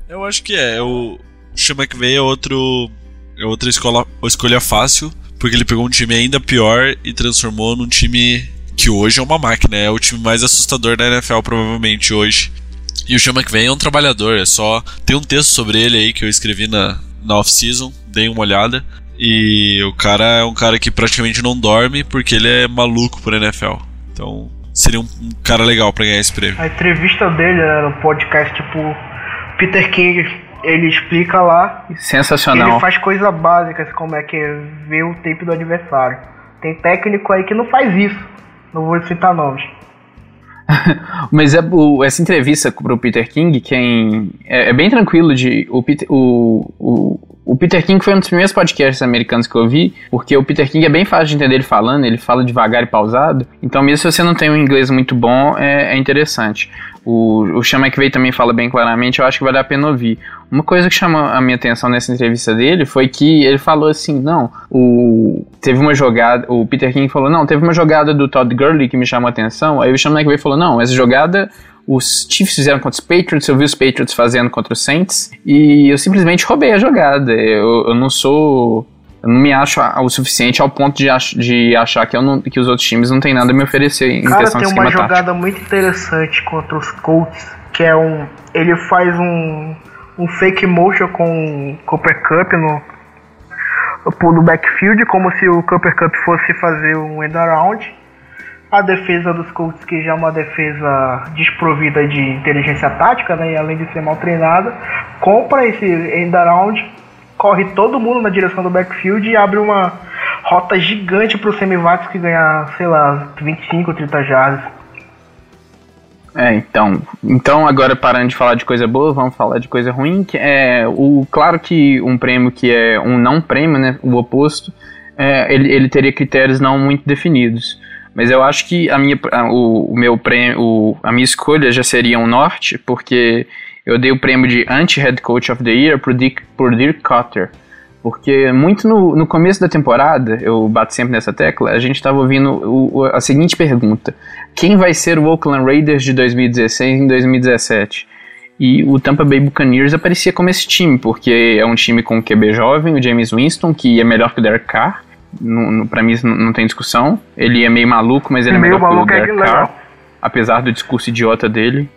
Eu acho que é. O Sean McVay é outro. É outra escola, escolha fácil, porque ele pegou um time ainda pior e transformou num time que hoje é uma máquina. É o time mais assustador da NFL, provavelmente, hoje. E o Sean McVay é um trabalhador, é só. Tem um texto sobre ele aí que eu escrevi na, na off-season, dei uma olhada. E o cara é um cara que praticamente não dorme porque ele é maluco por NFL. Então seria um, um cara legal pra ganhar esse prêmio. A entrevista dele né, no podcast, tipo, Peter King, ele explica lá Sensacional. ele faz coisas básicas, como é que é ver o tape do adversário. Tem técnico aí que não faz isso. Não vou citar nomes. Mas é, o- essa entrevista pro Peter King, quem é, é bem tranquilo de o, Peter- o, o, o Peter King foi um dos primeiros podcasts americanos que eu vi, porque o Peter King é bem fácil de entender ele falando, ele fala devagar e pausado. Então, mesmo se você não tem um inglês muito bom, é, é interessante. O, o Sean McVay também fala bem claramente, eu acho que vale a pena ouvir. Uma coisa que chamou a minha atenção nessa entrevista dele foi que ele falou assim, não, o teve uma jogada, o Peter King falou, não, teve uma jogada do Todd Gurley que me chamou a atenção, aí o Sean McVay falou, não, essa jogada os Chiefs fizeram contra os Patriots, eu vi os Patriots fazendo contra os Saints, e eu simplesmente roubei a jogada. Eu, eu não sou. Eu não me acho o suficiente ao ponto de, ach, de achar que, não, que os outros times não têm nada a me oferecer em Cara, questão tem de uma esquema jogada tático. muito interessante contra os Colts, que é um. Ele faz um, um fake motion com o Cooper Cup no, no backfield, como se o Cooper Cup fosse fazer um end around. A defesa dos Colts, que já é uma defesa desprovida de inteligência tática, né, e além de ser mal treinada, compra esse end around, corre todo mundo na direção do backfield e abre uma rota gigante para o Semivax que ganhar, sei lá, 25 ou 30 jardas. É, então, então agora parando de falar de coisa boa, vamos falar de coisa ruim, que é o claro que um prêmio que é um não prêmio, né, o oposto, é, ele, ele teria critérios não muito definidos. Mas eu acho que a minha, o, o, meu prêmio, o, a minha escolha já seria um norte, porque eu dei o prêmio de anti-head coach of the year por Dick, por Dirk Cotter. Porque muito no, no começo da temporada, eu bato sempre nessa tecla, a gente estava ouvindo o, o, a seguinte pergunta: quem vai ser o Oakland Raiders de 2016 em 2017? E o Tampa Bay Buccaneers aparecia como esse time, porque é um time com o QB jovem, o James Winston, que é melhor que o Derek Carr. No, no, pra mim não, não tem discussão. Ele é meio maluco, mas ele é meio melhor que o maluco é Derek legal. Carr. Apesar do discurso idiota dele.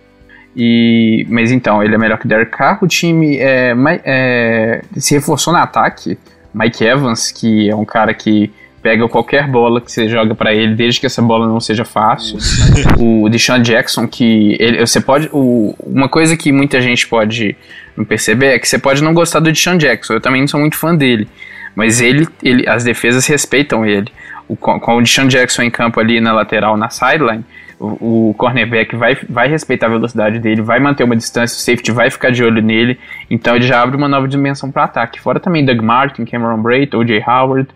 E, mas então, ele é melhor que Derek Carr. O time é, é, se reforçou no ataque. Mike Evans, que é um cara que pega qualquer bola que você joga pra ele, desde que essa bola não seja fácil. o Deshaun Jackson, que ele, você pode. O, uma coisa que muita gente pode não perceber é que você pode não gostar do Deshaun Jackson. Eu também não sou muito fã dele. Mas ele, ele as defesas respeitam ele. O, com, com o Deshaun Jackson em campo ali na lateral, na sideline, o, o cornerback vai, vai respeitar a velocidade dele, vai manter uma distância, o safety vai ficar de olho nele, então ele já abre uma nova dimensão para ataque. Fora também Doug Martin, Cameron Braid, O.J. Howard.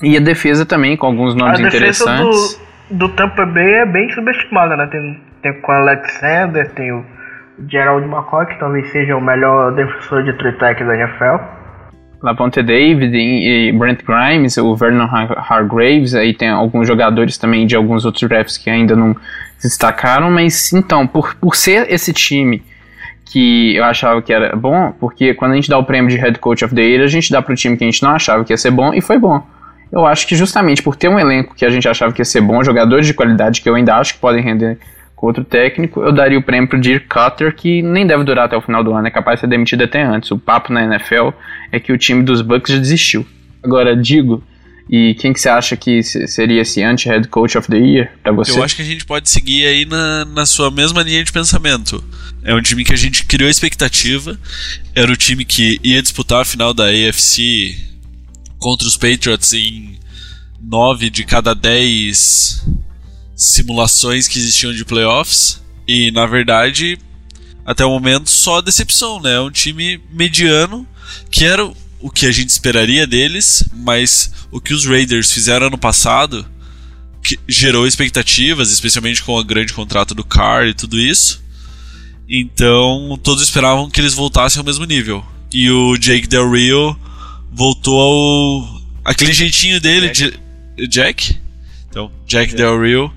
E a defesa também, com alguns A nomes defesa interessantes. do, do Tampa Bay é bem subestimada, né? Tem, tem com o Alexander, tem o Gerald McCoy, que talvez seja o melhor defensor de three da NFL. Lavonte David e, Brent Grimes, o Vernon Har- Hargraves, aí tem alguns jogadores também de alguns outros drafts que ainda não se destacaram, mas então, por, por ser esse time que eu achava que era bom, porque quando a gente dá o prêmio de Head Coach of the Year, a gente dá pro time que a gente não achava que ia ser bom e foi bom. Eu acho que justamente por ter um elenco que a gente achava que ia ser bom, jogadores de qualidade que eu ainda acho que podem render com outro técnico, eu daria o prêmio pro Dirk Cutter, que nem deve durar até o final do ano, é capaz de ser demitido até antes. O papo na NFL é que o time dos Bucks já desistiu. Agora, digo, e quem que você acha que se- seria esse anti-head coach of the year pra você? Eu acho que a gente pode seguir aí na, na sua mesma linha de pensamento. É um time que a gente criou expectativa. Era o time que ia disputar a final da AFC contra os Patriots em 9 de cada 10 simulações que existiam de playoffs. E na verdade, até o momento, só decepção, né? É um time mediano que era o que a gente esperaria deles, mas o que os Raiders fizeram ano passado gerou expectativas, especialmente com o grande contrato do Carr e tudo isso. Então, todos esperavam que eles voltassem ao mesmo nível. E o Jake Del Rio voltou ao aquele jeitinho dele, Jack. Jack? Então, Jack Del Rio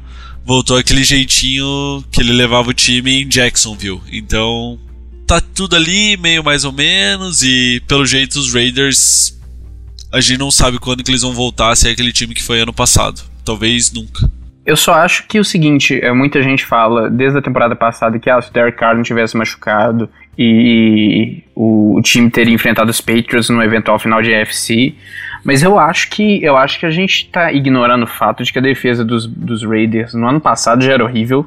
voltou aquele jeitinho que ele levava o time em Jacksonville. Então, tá tudo ali meio mais ou menos e pelo jeito os Raiders a gente não sabe quando que eles vão voltar a ser aquele time que foi ano passado. Talvez nunca. Eu só acho que o seguinte, é, muita gente fala desde a temporada passada que ah, se o Derek Carr não tivesse machucado e o, o time teria enfrentado os Patriots no eventual final de AFC, mas eu acho que eu acho que a gente tá ignorando o fato de que a defesa dos, dos Raiders no ano passado já era horrível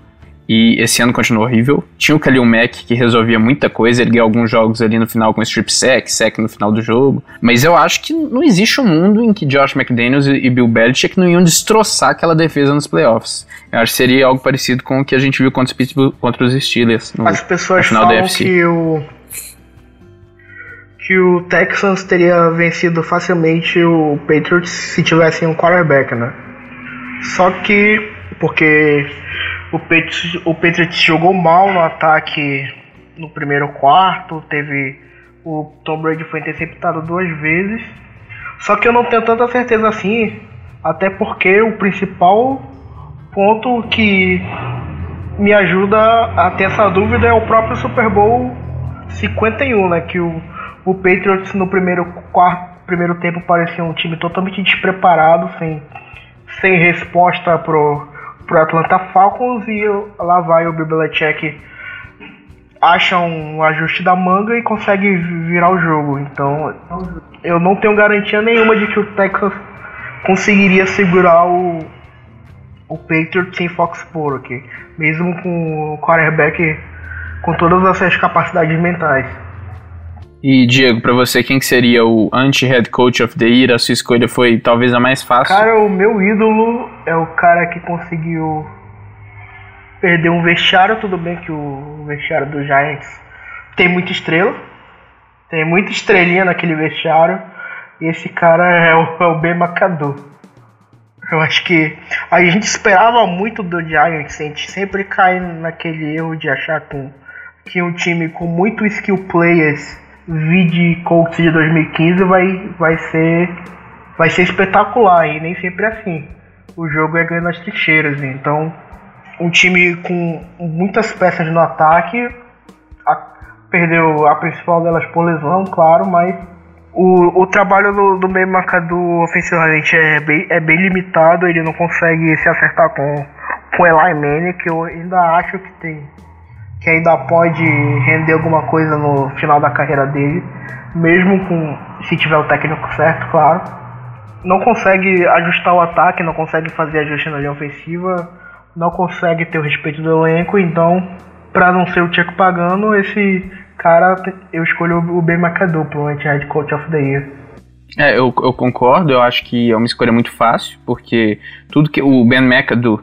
e esse ano continua horrível. Tinha o Khalil Mack que resolvia muita coisa, ele ganhou alguns jogos ali no final com strip sack, sack no final do jogo. Mas eu acho que não existe um mundo em que Josh McDaniels e Bill Belichick não iam destroçar aquela defesa nos playoffs. Eu acho que seria algo parecido com o que a gente viu contra os, contra os Steelers no, As pessoas no final da falam UFC. que o que o Texans teria vencido facilmente o Patriots se tivessem um quarterback, né? Só que porque o Patriots, o Patriots jogou mal no ataque no primeiro quarto, teve o Tom Brady foi interceptado duas vezes. Só que eu não tenho tanta certeza assim, até porque o principal ponto que me ajuda a ter essa dúvida é o próprio Super Bowl 51, né? Que o, o Patriots no primeiro quarto, primeiro tempo parecia um time totalmente despreparado, sem, sem resposta pro, pro Atlanta Falcons e lá vai o Belichick acha um ajuste da manga e consegue virar o jogo. Então eu não tenho garantia nenhuma de que o Texas conseguiria segurar o, o Patriots em Foxborough mesmo com o quarterback com todas essas capacidades mentais. E Diego, para você, quem que seria o anti-head coach of the year? A sua escolha foi talvez a mais fácil? Cara, o meu ídolo é o cara que conseguiu perder um vestiário. Tudo bem que o vestiário do Giants tem muita estrela, tem muita estrelinha naquele vestiário. E esse cara é o, é o Ben. Eu acho que a gente esperava muito do Giants, a gente sempre cai naquele erro de achar que, que um time com muito skill players vide Colts de 2015 vai, vai ser vai ser espetacular e nem sempre é assim. O jogo é ganhando as trincheiras, então um time com muitas peças no ataque a, perdeu a principal delas por lesão, claro, mas o, o trabalho do, do meio marcador ofensivamente é bem, é bem limitado, ele não consegue se acertar com, com Eli Manning, que eu ainda acho que tem que ainda pode render alguma coisa no final da carreira dele, mesmo com se tiver o técnico certo, claro. Não consegue ajustar o ataque, não consegue fazer ajuste na linha ofensiva, não consegue ter o respeito do elenco, então, para não ser o Tcheco pagando, esse cara eu escolho o Ben McAdoo pro anti-head coach of the year. É, eu, eu concordo, eu acho que é uma escolha muito fácil, porque tudo que o Ben McAdoo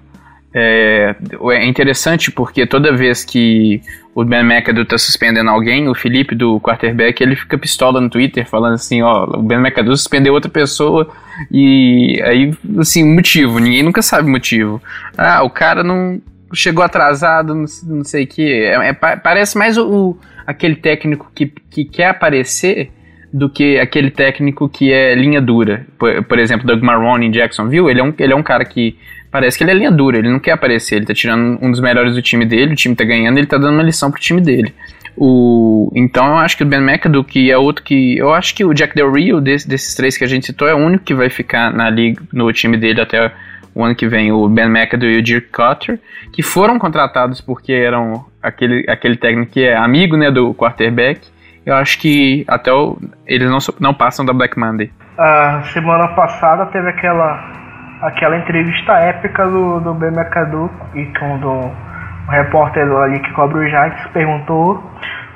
é, é interessante porque toda vez que o Ben McAdoo tá suspendendo alguém, o Felipe do quarterback, ele fica pistola no Twitter falando assim, ó, o Ben McAdoo suspendeu outra pessoa e aí, assim, motivo, ninguém nunca sabe o motivo. Ah, o cara não chegou atrasado, não, não sei o que. É, é, parece mais o, o, aquele técnico que, que quer aparecer do que aquele técnico que é linha dura. Por, por exemplo, Doug Marrone em Jacksonville, ele é um, ele é um cara que parece que ele é linha dura, ele não quer aparecer, ele tá tirando um dos melhores do time dele, o time tá ganhando, ele tá dando uma lição pro time dele. O, então eu acho que o Ben McAdoo, que é outro que. Eu acho que o Jack Del Rio, desse, desses três que a gente citou, é o único que vai ficar na liga, no time dele até o ano que vem, o Ben McAdoo e o Dirk Cutter, que foram contratados porque eram aquele, aquele técnico que é amigo né, do quarterback. Eu acho que até o, eles não, não passam da Black Monday. A semana passada teve aquela aquela entrevista épica do, do Ben McAdoo e quando o repórter ali que cobre o Giants perguntou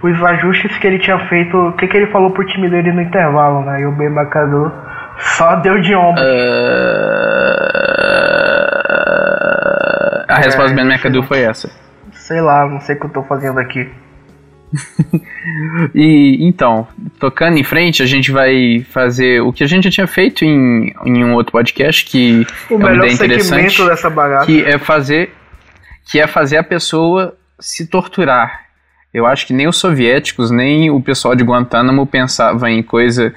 os ajustes que ele tinha feito, o que, que ele falou pro time dele no intervalo, né? E o Ben McAdoo só deu de ombro. Uh... A resposta é, do Ben McAdoo foi essa. Sei lá, não sei o que eu tô fazendo aqui. e então, tocando em frente, a gente vai fazer o que a gente já tinha feito em, em um outro podcast que o é uma ideia interessante, dessa bagaça. que é fazer que é fazer a pessoa se torturar. Eu acho que nem os soviéticos, nem o pessoal de Guantánamo pensava em coisa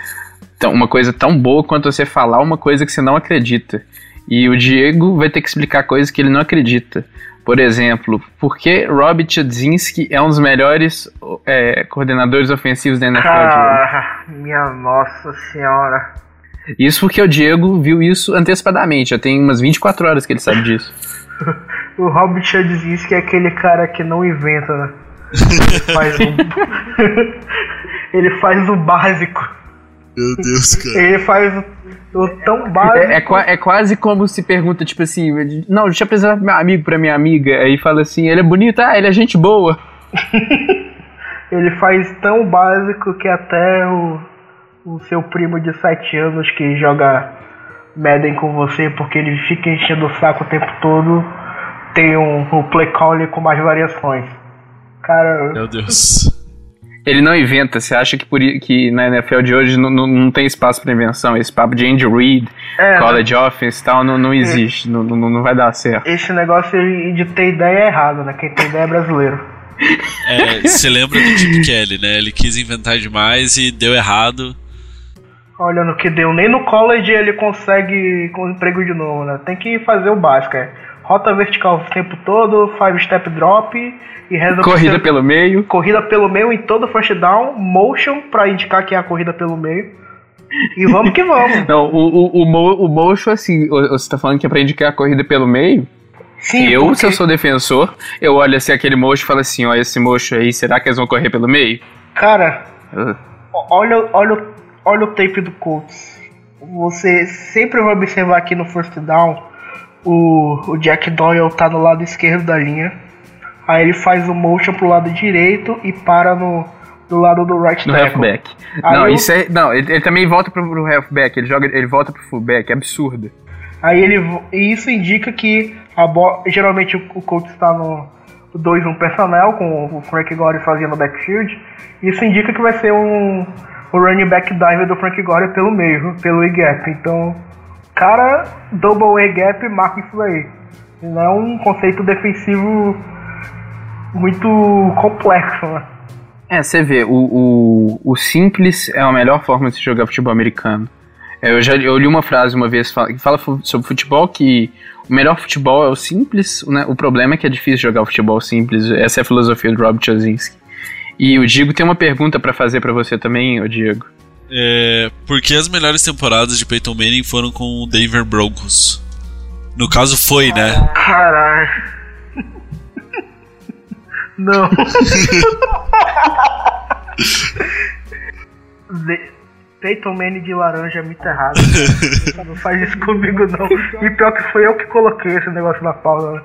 uma coisa tão boa quanto você falar uma coisa que você não acredita. E o Diego vai ter que explicar coisas que ele não acredita. Por exemplo, por que Rob Chudzinski é um dos melhores é, coordenadores ofensivos da NFL? Ah, minha nossa senhora. Isso porque o Diego viu isso antecipadamente, já tem umas 24 horas que ele sabe disso. o Rob Chudzinski é aquele cara que não inventa, né? Ele faz, um... ele faz o básico. Meu Deus, cara. Ele faz o tão básico. É, é, é, quase como se pergunta, tipo assim, não, deixa eu apresentar meu amigo pra minha amiga. Aí fala assim, ele é bonito, ah, ele é gente boa. ele faz tão básico que até o, o seu primo de 7 anos que joga Madden com você porque ele fica enchendo o saco o tempo todo, tem um, um play call com mais variações. Cara. Meu Deus. Ele não inventa. Você acha que, por, que na NFL de hoje não, não, não tem espaço para invenção? Esse papo de Andy Reid, é, college né? offense e tal, não, não existe. Não, não, não vai dar certo. Esse negócio de ter ideia é errado, né? Quem tem ideia é brasileiro. É, você lembra do Chip Kelly, né? Ele quis inventar demais e deu errado. Olha no que deu. Nem no college ele consegue com emprego de novo, né? Tem que fazer o básico, é rota vertical o tempo todo, five step drop e reza Corrida pelo meio. corrida pelo meio em todo first down, motion pra indicar que é a corrida pelo meio. E vamos que vamos. Não, o, o, o, o motion, assim, você tá falando que é pra indicar a corrida pelo meio? Sim, eu, porque- se eu sou defensor, eu olho assim aquele motion e falo assim, ó, esse motion aí, será que eles vão correr pelo meio? Cara, Uh, olha, olha, o- olha o tape do Colts. Você sempre vai observar aqui no first down o, o Jack Doyle tá no lado esquerdo da linha. Aí ele faz o motion pro lado direito e para no do lado do right no tackle. halfback. Aí não, eu- isso é. Não, ele, ele também volta pro, pro halfback, ele joga, ele volta pro fullback, é absurdo. Aí ele e isso indica que a bola geralmente o, o Colts está no 2-1 personnel com o Frank Gore fazendo o backfield. Isso indica que vai ser um o running back dive do Frank Gore pelo meio, pelo E-gap. Então, cara, double E-gap marca isso aí. Não é um conceito defensivo muito complexo, né? É, você vê, o, o, o simples é a melhor forma de se jogar futebol americano. É, Eu já eu li uma frase uma vez que fala sobre futebol que o melhor futebol é o simples, né? o problema é que é difícil jogar futebol simples. Essa é a filosofia do Rob Chozinski. E o Diego tem uma pergunta pra fazer pra você também, o Diego. É, por que as melhores temporadas de Peyton Manning foram com o Denver Broncos? No caso foi, né? Caralho. Não. Peyton Manning de laranja é muito errado. Não faz isso comigo, não. E pior que foi eu que coloquei esse negócio na pauta. né?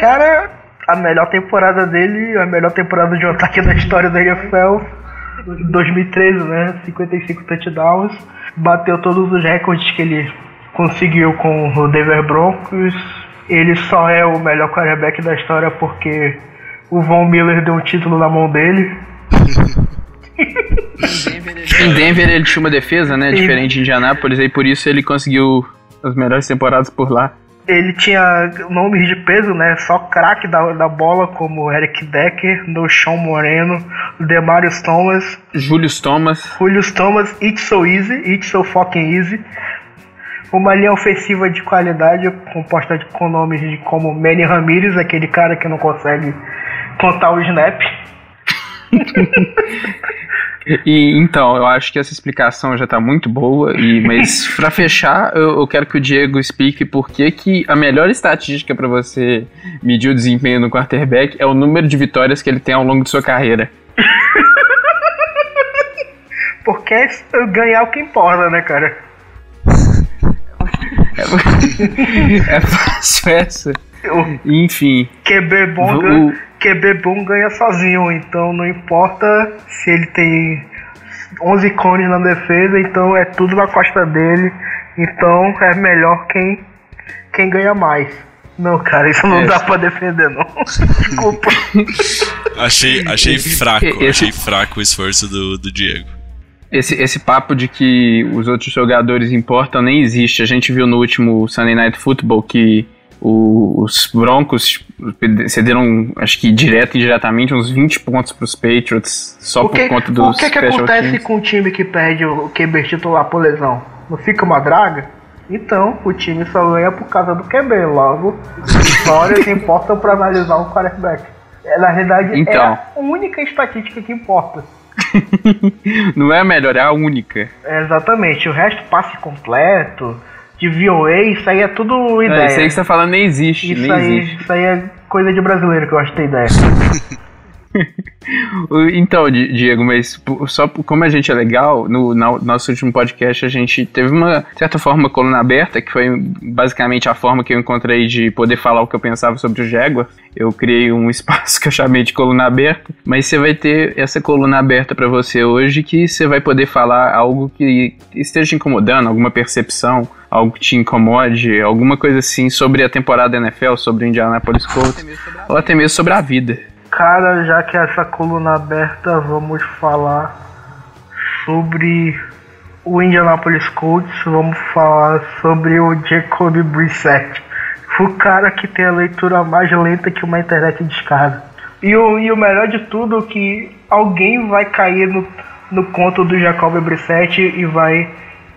Cara, a melhor temporada dele, a melhor temporada de um ataque da história da NFL. 2013, né? 55 touchdowns. Bateu todos os recordes que ele conseguiu com o Denver Broncos. Ele só é o melhor quarterback da história porque o Von Miller deu um título na mão dele. Em Denver ele tinha uma defesa, né? Sim. Diferente de Indianápolis, e por isso ele conseguiu as melhores temporadas por lá. Ele tinha nomes de peso, né? Só craque da, da bola, como Eric Decker, Sean Moreno, Demarius Thomas, Julius Thomas, Julius Thomas, It's So Easy, It's So Fucking Easy. Uma linha ofensiva de qualidade, composta de, com nomes de, como Manny Ramirez, aquele cara que não consegue contar o snap. E então, eu acho que essa explicação já tá muito boa, e, mas pra fechar, eu, eu quero que o Diego explique por que, que a melhor estatística pra você medir o desempenho do quarterback é o número de vitórias que ele tem ao longo de sua carreira. Porque é ganhar o que importa, né, cara? É fácil essa. O Enfim, QB bom, O- ganha, QB bom ganha sozinho, então não importa se ele tem 11 cones na defesa, então é tudo na costa dele, então é melhor quem, quem ganha mais. Não, cara, isso não É. dá pra defender, não. Desculpa. Achei, achei fraco, Esse- achei fraco o esforço do, do Diego. esse, esse papo de que os outros jogadores importam nem existe. A gente viu no último Sunday Night Football que o- os Broncos cederam, acho que direto e indiretamente, uns 20 pontos pros Patriots só O que, por conta o dos que, que special acontece teams. com um time que perde o QB titular por lesão? Não fica uma draga? Então, o time só ganha por causa do QB. Logo, vitórias importam pra analisar um quarterback. É, na realidade, é Então. a única estatística que importa. Não é a melhor, é a única. É, exatamente. O resto, passe completo, de VOA, isso aí é tudo Não, ideia. isso aí que você tá falando nem existe. Isso nem aí, existe. isso aí é coisa de brasileiro que eu acho que tem ideia. Então, Di- Diego, mas só como a gente é legal, no nosso último podcast a gente teve uma, certa forma, coluna aberta, que foi basicamente a forma que eu encontrei de poder falar o que eu pensava sobre o Jaguar. Eu criei um espaço que eu chamei de coluna aberta, mas você vai ter essa coluna aberta pra você hoje que você vai poder falar algo que esteja te incomodando, alguma percepção, algo que te incomode, alguma coisa assim sobre a temporada da NFL, sobre o Indianapolis Colts, ou até mesmo sobre a vida. Cara, já que essa coluna aberta, vamos falar sobre o Indianapolis Colts, vamos falar sobre o Jacoby Brissett. O cara que tem a leitura mais lenta que uma internet discada. E o, e o melhor de tudo é que alguém vai cair no, no conto do Jacoby Brissett e vai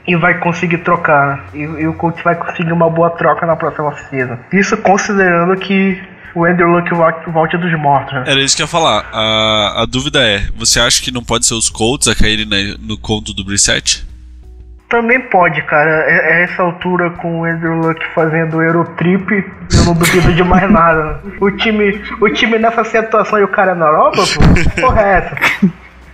e vai conseguir trocar. E, e o Colts vai conseguir uma boa troca na próxima season. Isso considerando que o Andrew Luck volte dos mortos. Né? Era isso que eu ia falar. A, a dúvida é: você acha que não pode ser os Colts a caírem né, no conto do Brissette? Também pode, cara. É, é essa altura com o Andrew Luck fazendo Eurotrip, eu não duvido de mais nada. O time, o time nessa situação e o cara na Europa, pô, porra é essa?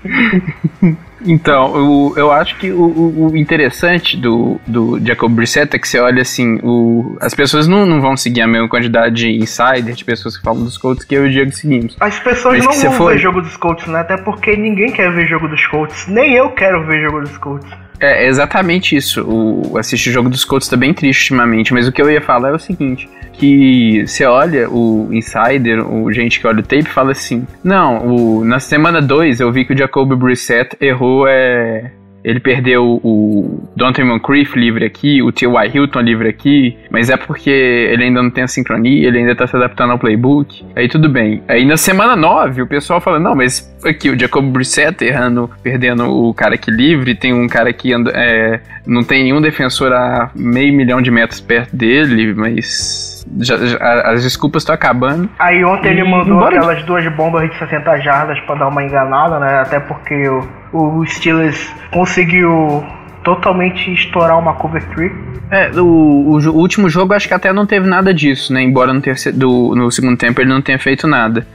Então, eu, eu acho que o, o, interessante do, do Jacob Brissett é que você olha assim, o, as pessoas não, não vão seguir a mesma quantidade de insider, de pessoas que falam dos Colts que eu e o Diego seguimos. As pessoas Mas não vão for... ver jogo dos Colts, né? Até porque ninguém quer ver jogo dos Colts. Nem eu quero ver jogo dos Colts. É exatamente isso. O assistir o jogo dos Colts tá bem triste ultimamente, mas o que eu ia falar é o seguinte: que você olha o insider, o gente que olha o tape, fala assim: Não, o, na semana 2 eu vi que o Jacoby Brissett errou é, ele perdeu o Dante Moncrief livre aqui, o T.Y. Hilton livre aqui, mas é porque ele ainda não tem a sincronia, ele ainda tá se adaptando ao playbook. Aí tudo bem. Aí na semana 9, o pessoal fala: não, mas aqui o Jacob Brissett errando, perdendo o cara aqui livre, tem um cara que é, não tem nenhum defensor a meio milhão de metros perto dele, mas já, já, as desculpas estão acabando. Aí ontem ele mandou Embora... aquelas duas bombas de 60 jardas para dar uma enganada, né? Até porque o, o Steelers conseguiu totalmente estourar uma cover 3. É, o, o, o, último jogo acho que até não teve nada disso, né? Embora no, terceiro, do, no segundo tempo ele não tenha feito nada.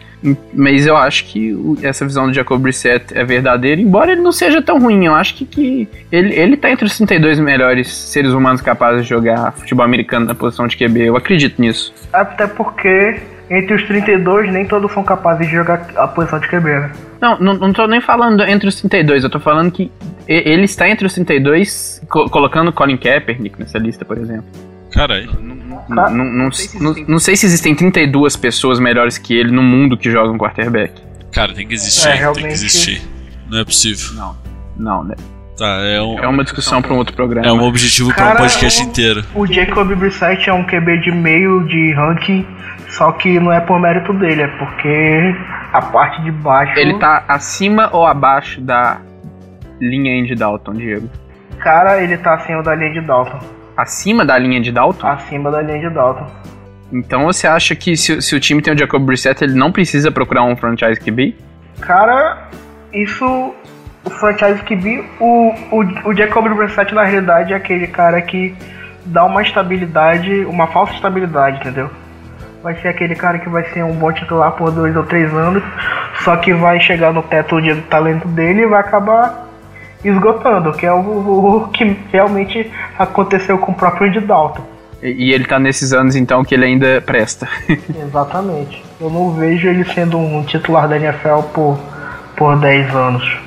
Mas eu acho que essa visão do Jacob Brissett é verdadeira, embora ele não seja tão ruim. Eu acho que, que ele, ele tá entre os 32 melhores seres humanos capazes de jogar futebol americano na posição de QB. Eu acredito nisso. Até porque entre os 32 nem todos são capazes de jogar a posição de QB, né? Não, não, não tô nem falando entre os 32, eu tô falando que ele está entre os 32, co colocando Colin Kaepernick nessa lista, por exemplo. Caralho. Não, não, não, não, sei se existem 32 pessoas melhores que ele no mundo que jogam quarterback. Cara, tem que existir, é, realmente... tem que existir. Não é possível. Não, não, né? Tá, é, um, é uma discussão para um outro programa. É um objetivo para um podcast o, inteiro. O Jacob Brissett é um QB de meio de ranking, só que não é por mérito dele, é porque a parte de baixo. Ele tá acima ou abaixo da linha de Dalton, Diego? Cara, ele tá acima da linha de Dalton. Acima da linha de Dalton? Acima da linha de Dalton. Então você acha que se, se o time tem o Jacob Brissett, ele não precisa procurar um franchise QB? Cara, isso. O franchise QB, o, o, o Jacob Brissett na realidade é aquele cara que dá uma estabilidade, uma falsa estabilidade, entendeu? Vai ser aquele cara que vai ser um bom titular por dois ou três anos, só que vai chegar no teto do talento dele e vai acabar esgotando, que é o, o, que realmente aconteceu com o próprio Andy Dalton. E, ele tá nesses anos então que ele ainda presta. Exatamente. Eu não vejo ele sendo um titular da NFL por, por 10 anos.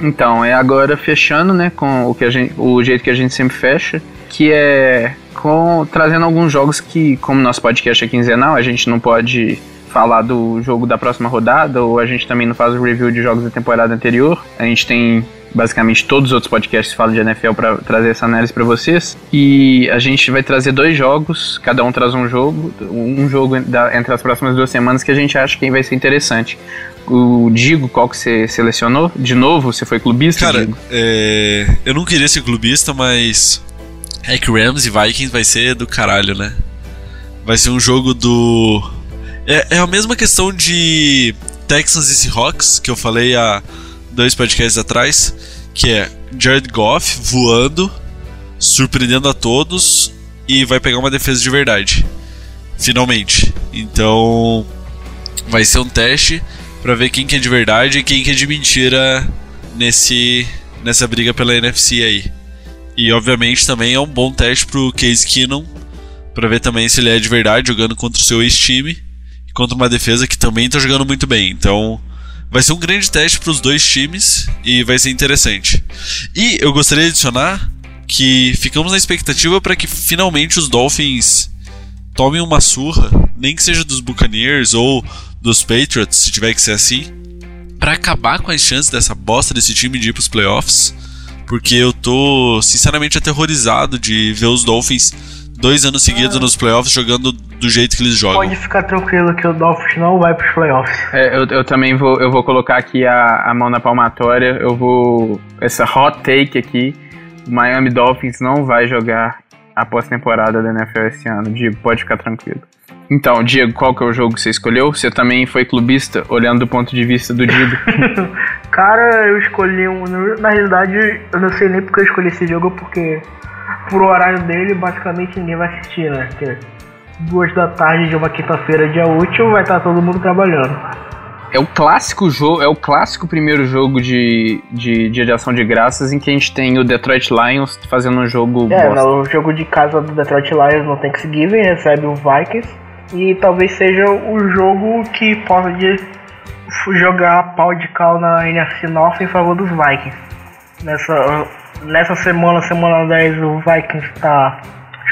Então, é agora fechando, né, com o, que a gente, o jeito que a gente sempre fecha, que é com trazendo alguns jogos que, como nosso podcast é quinzenal, a gente não pode falar do jogo da próxima rodada, ou a gente também não faz o review de jogos da temporada anterior. A gente tem basicamente todos os outros podcasts falam de NFL para trazer essa análise para vocês. E a gente vai trazer dois jogos, cada um traz um jogo, um jogo entre as próximas duas semanas que a gente acha que vai ser interessante. O Digo, qual que você selecionou? De novo, você foi clubista? Cara, é... eu não queria ser clubista, mas é que Rams e Vikings vai ser do caralho, né? Vai ser um jogo do. É, é a mesma questão de Texans e Seahawks que eu falei há dois podcasts atrás, que é Jared Goff voando, surpreendendo a todos e vai pegar uma defesa de verdade. Finalmente. Então vai ser um teste para ver quem que é de verdade e quem que é de mentira nesse nessa briga pela NFC aí. E obviamente também é um bom teste pro Case Keenum para ver também se ele é de verdade jogando contra o seu ex-time contra uma defesa que também tá jogando muito bem. Então, Vai ser um grande teste para os dois times e vai ser interessante. E eu gostaria de adicionar que ficamos na expectativa para que finalmente os Dolphins tomem uma surra, nem que seja dos Buccaneers ou dos Patriots, se tiver que ser assim, para acabar com as chances dessa bosta desse time de ir para os playoffs, porque eu tô sinceramente aterrorizado de ver os Dolphins dois anos seguidos ah. nos playoffs jogando do jeito que eles jogam. Pode ficar tranquilo que o Dolphins não vai pros playoffs. É, eu, eu também vou, eu vou colocar aqui a, a mão na palmatória. Eu vou. Essa hot take aqui. o Miami Dolphins não vai jogar a pós-temporada da NFL esse ano. Diego, pode ficar tranquilo. Então, Diego, qual que é o jogo que você escolheu? Você também foi clubista, olhando do ponto de vista do Diego? Cara, eu escolhi um. Na realidade, eu não sei nem porque eu escolhi esse jogo, porque por horário dele, basicamente ninguém vai assistir, né? Porque duas da tarde de uma quinta-feira, dia útil, vai estar todo mundo trabalhando. É o clássico jogo, é o clássico primeiro jogo de, de, de ação de graças em que a gente tem o Detroit Lions fazendo um jogo. É, no jogo de casa do Detroit Lions no Thanksgiving recebe o Vikings. E talvez seja o jogo que pode jogar pau de cal na NFC North em favor dos Vikings. Nessa, nessa semana, semana 10, o Vikings está.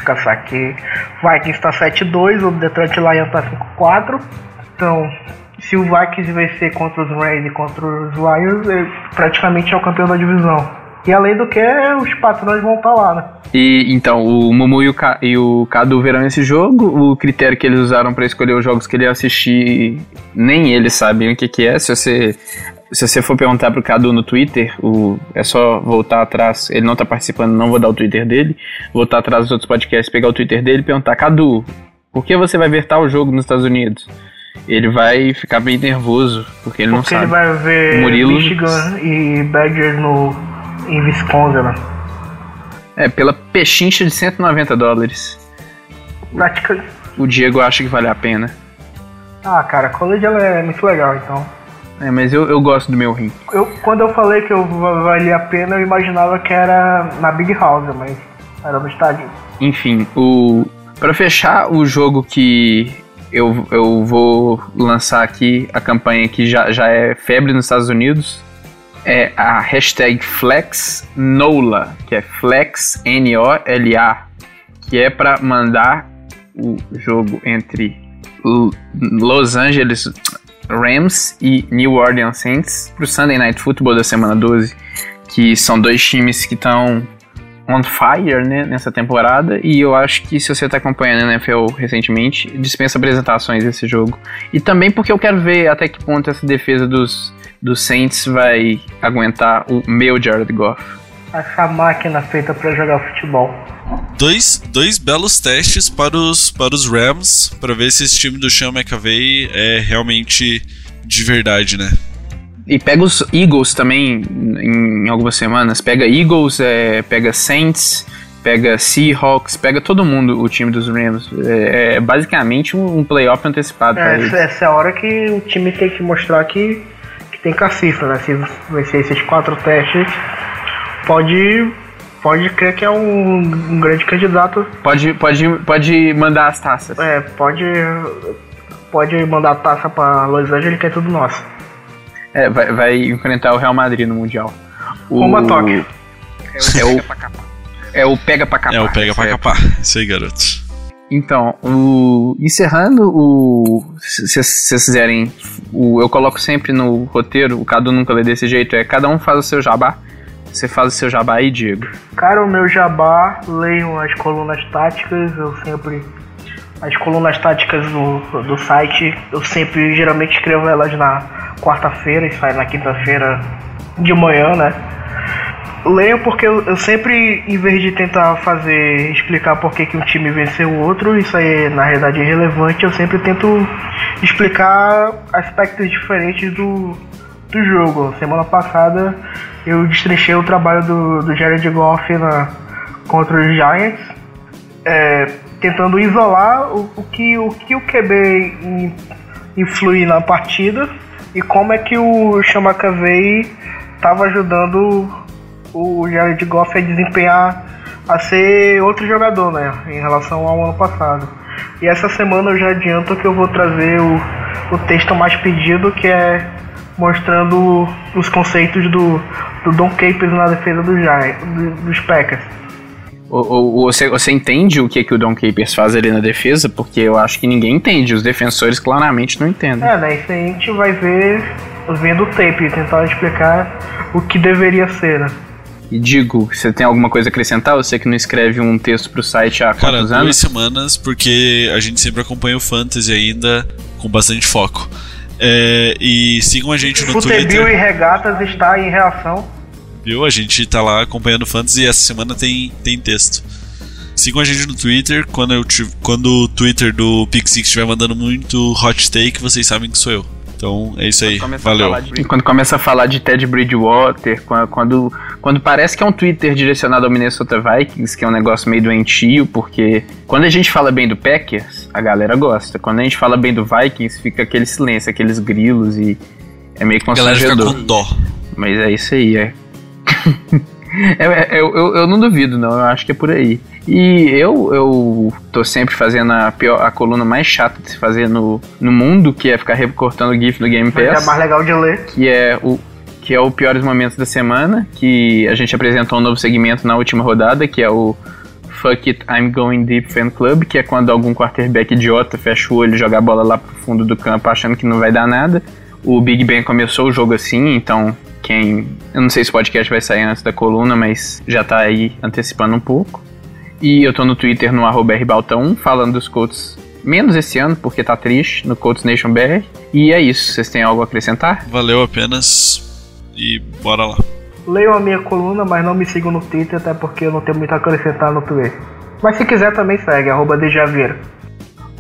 O Vikings está 7-2, o Detroit Lions está 5-4. Então, se o Vikings vencer contra os Rams e contra os Lions, praticamente é o campeão da divisão. E além do que, os patrões vão estar lá, né? E então, o Mumu e o, e o Cadu verão esse jogo. O critério que eles usaram para escolher os jogos que ele ia assistir, nem eles sabem o que, que é. Se você, se você for perguntar pro Cadu no Twitter, o, é só voltar atrás. Ele não tá participando, não vou dar o Twitter dele. Voltar atrás dos outros podcasts, pegar o Twitter dele e perguntar: Cadu, por que você vai ver tal jogo nos Estados Unidos? ele vai ficar bem nervoso, porque ele porque não sabe. Porque ele vai ver Murilo... Michigan e Badgers no, em Wisconsin, né? É, pela pechincha de 190 dólares. Prática. O Diego acha que vale a pena. Ah, cara, college ela é muito legal, então. É, mas eu, eu gosto do meu rim. Eu, quando eu falei que eu valia a pena, eu imaginava que era na Big House, mas era no estádio. Enfim, o para fechar o jogo que eu, eu vou lançar aqui a campanha que já, já é febre nos Estados Unidos, é a hashtag FlexNola, que é Flex N-O-L-A, que é para mandar o jogo entre Los Angeles Rams e New Orleans Saints para o Sunday Night Football da semana 12, que são dois times que estão on fire né, nessa temporada e eu acho que se você está acompanhando a NFL recentemente, dispensa apresentações desse jogo. E também porque eu quero ver até que ponto essa defesa dos do Saints vai aguentar o meu Jared Goff. Essa máquina feita para jogar futebol. Dois, dois belos testes para os, para os Rams, para ver se esse time do Sean McAvey é realmente de verdade, né? E pega os Eagles também em, em algumas semanas. Pega Eagles, é, pega Saints, pega Seahawks, pega todo mundo o time dos Rams. É, é basicamente um, playoff antecipado. É, essa é a hora que o time tem que mostrar que tem cacifra, né? Se vencer esses quatro testes, pode pode crer que é um, um, grande candidato. Pode, pode, pode mandar as taças. É, pode, pode mandar a taça para Los Angeles, que é tudo nosso. É, vai, vai enfrentar o Real Madrid no Mundial. O, Como a toque. É o, é o pega pra capar. É o pega pra capar. Isso aí, garoto. Então, o, encerrando o. Se vocês fizerem. O, eu coloco sempre no roteiro, o Cadu nunca lê desse jeito, é cada um faz o seu jabá. Você faz o seu jabá aí, Diego. Cara, o meu jabá, leiam as colunas táticas, eu sempre. As colunas táticas do, do site, eu sempre geralmente escrevo elas na quarta-feira e sai na quinta-feira de manhã, né? Leio porque eu, eu, sempre, em vez de tentar fazer, explicar por que, que um time venceu o outro, isso aí na realidade é irrelevante, eu sempre tento explicar aspectos diferentes do, do jogo. Semana passada eu destrinchei o trabalho do, do Jared Goff na, contra os Giants, é, tentando isolar o, o, que, o que o QB in, influi na partida e como é que o Chamacavei estava ajudando o Jared Goff a desempenhar a ser outro jogador, né, em relação ao ano passado. E essa semana eu já adianto que eu vou trazer o, o texto mais pedido, que é mostrando os conceitos do, do Don Capers na defesa do Giants, dos Packers. O, o, você, você entende o que, que o Don Capers faz ali na defesa? Porque eu acho que ninguém entende, os defensores claramente não entendem. É, né? Isso aí a gente vai ver vendo o tape, tentar explicar o que deveria ser, né? E digo, você tem alguma coisa a acrescentar? Você que não escreve um texto pro site há Cara, quantos duas anos? semanas, porque a gente sempre acompanha o Fantasy ainda com bastante foco. É, e sigam a gente no Futebil Twitter. e Regatas está em reação. Viu? A gente tá lá acompanhando Fantasy e essa semana tem, tem texto. Sigam a gente no Twitter. Quando, eu, quando o Twitter do Pixix estiver mandando muito hot take, vocês sabem que sou eu. Então é isso aí. Valeu. De, quando começa a falar de Ted Bridgewater, quando, quando parece que é um Twitter direcionado ao Minnesota Vikings, que é um negócio meio doentio, porque quando a gente fala bem do Packers, a galera gosta. Quando a gente fala bem do Vikings, fica aquele silêncio, aqueles grilos e é meio constrangedor. A galera fica com dó. Mas é isso aí, é. é, é eu, eu, eu não duvido, não. Eu acho que é por aí. E eu, eu tô sempre fazendo a, pior, a coluna mais chata de se fazer no, no mundo, que é ficar recortando o GIF do Game Pass. Mas é mais legal de ler. Que é o que é o Piores Momentos da Semana, que a gente apresentou um novo segmento na última rodada, que é o Fuck It, I'm Going Deep Fan Club, que é quando algum quarterback idiota fecha o olho e joga a bola lá pro fundo do campo achando que não vai dar nada. O Big Ben começou o jogo assim, então quem. Eu não sei se o podcast vai sair antes da coluna, mas já tá aí antecipando um pouco. E eu tô no Twitter no arroba rbaltão, falando dos Colts menos esse ano, porque tá triste, no Colts Nation BR. E é isso, vocês têm algo a acrescentar? Valeu apenas e bora lá. Leiam a minha coluna, mas não me sigam no Twitter, até porque eu não tenho muito a acrescentar no Twitter. Mas se quiser também segue, arroba Dejaveira.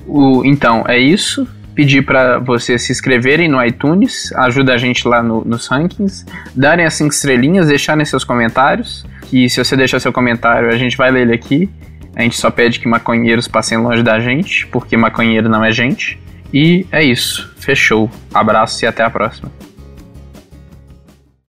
O, então, é isso. Pedir para vocês se inscreverem no iTunes, ajuda a gente lá no, nos rankings, darem as 5 estrelinhas, deixarem seus comentários que se você deixar seu comentário, a gente vai ler ele aqui. A gente só pede que maconheiros passem longe da gente, porque maconheiro não é gente. E é isso. Fechou. Abraço e até a próxima.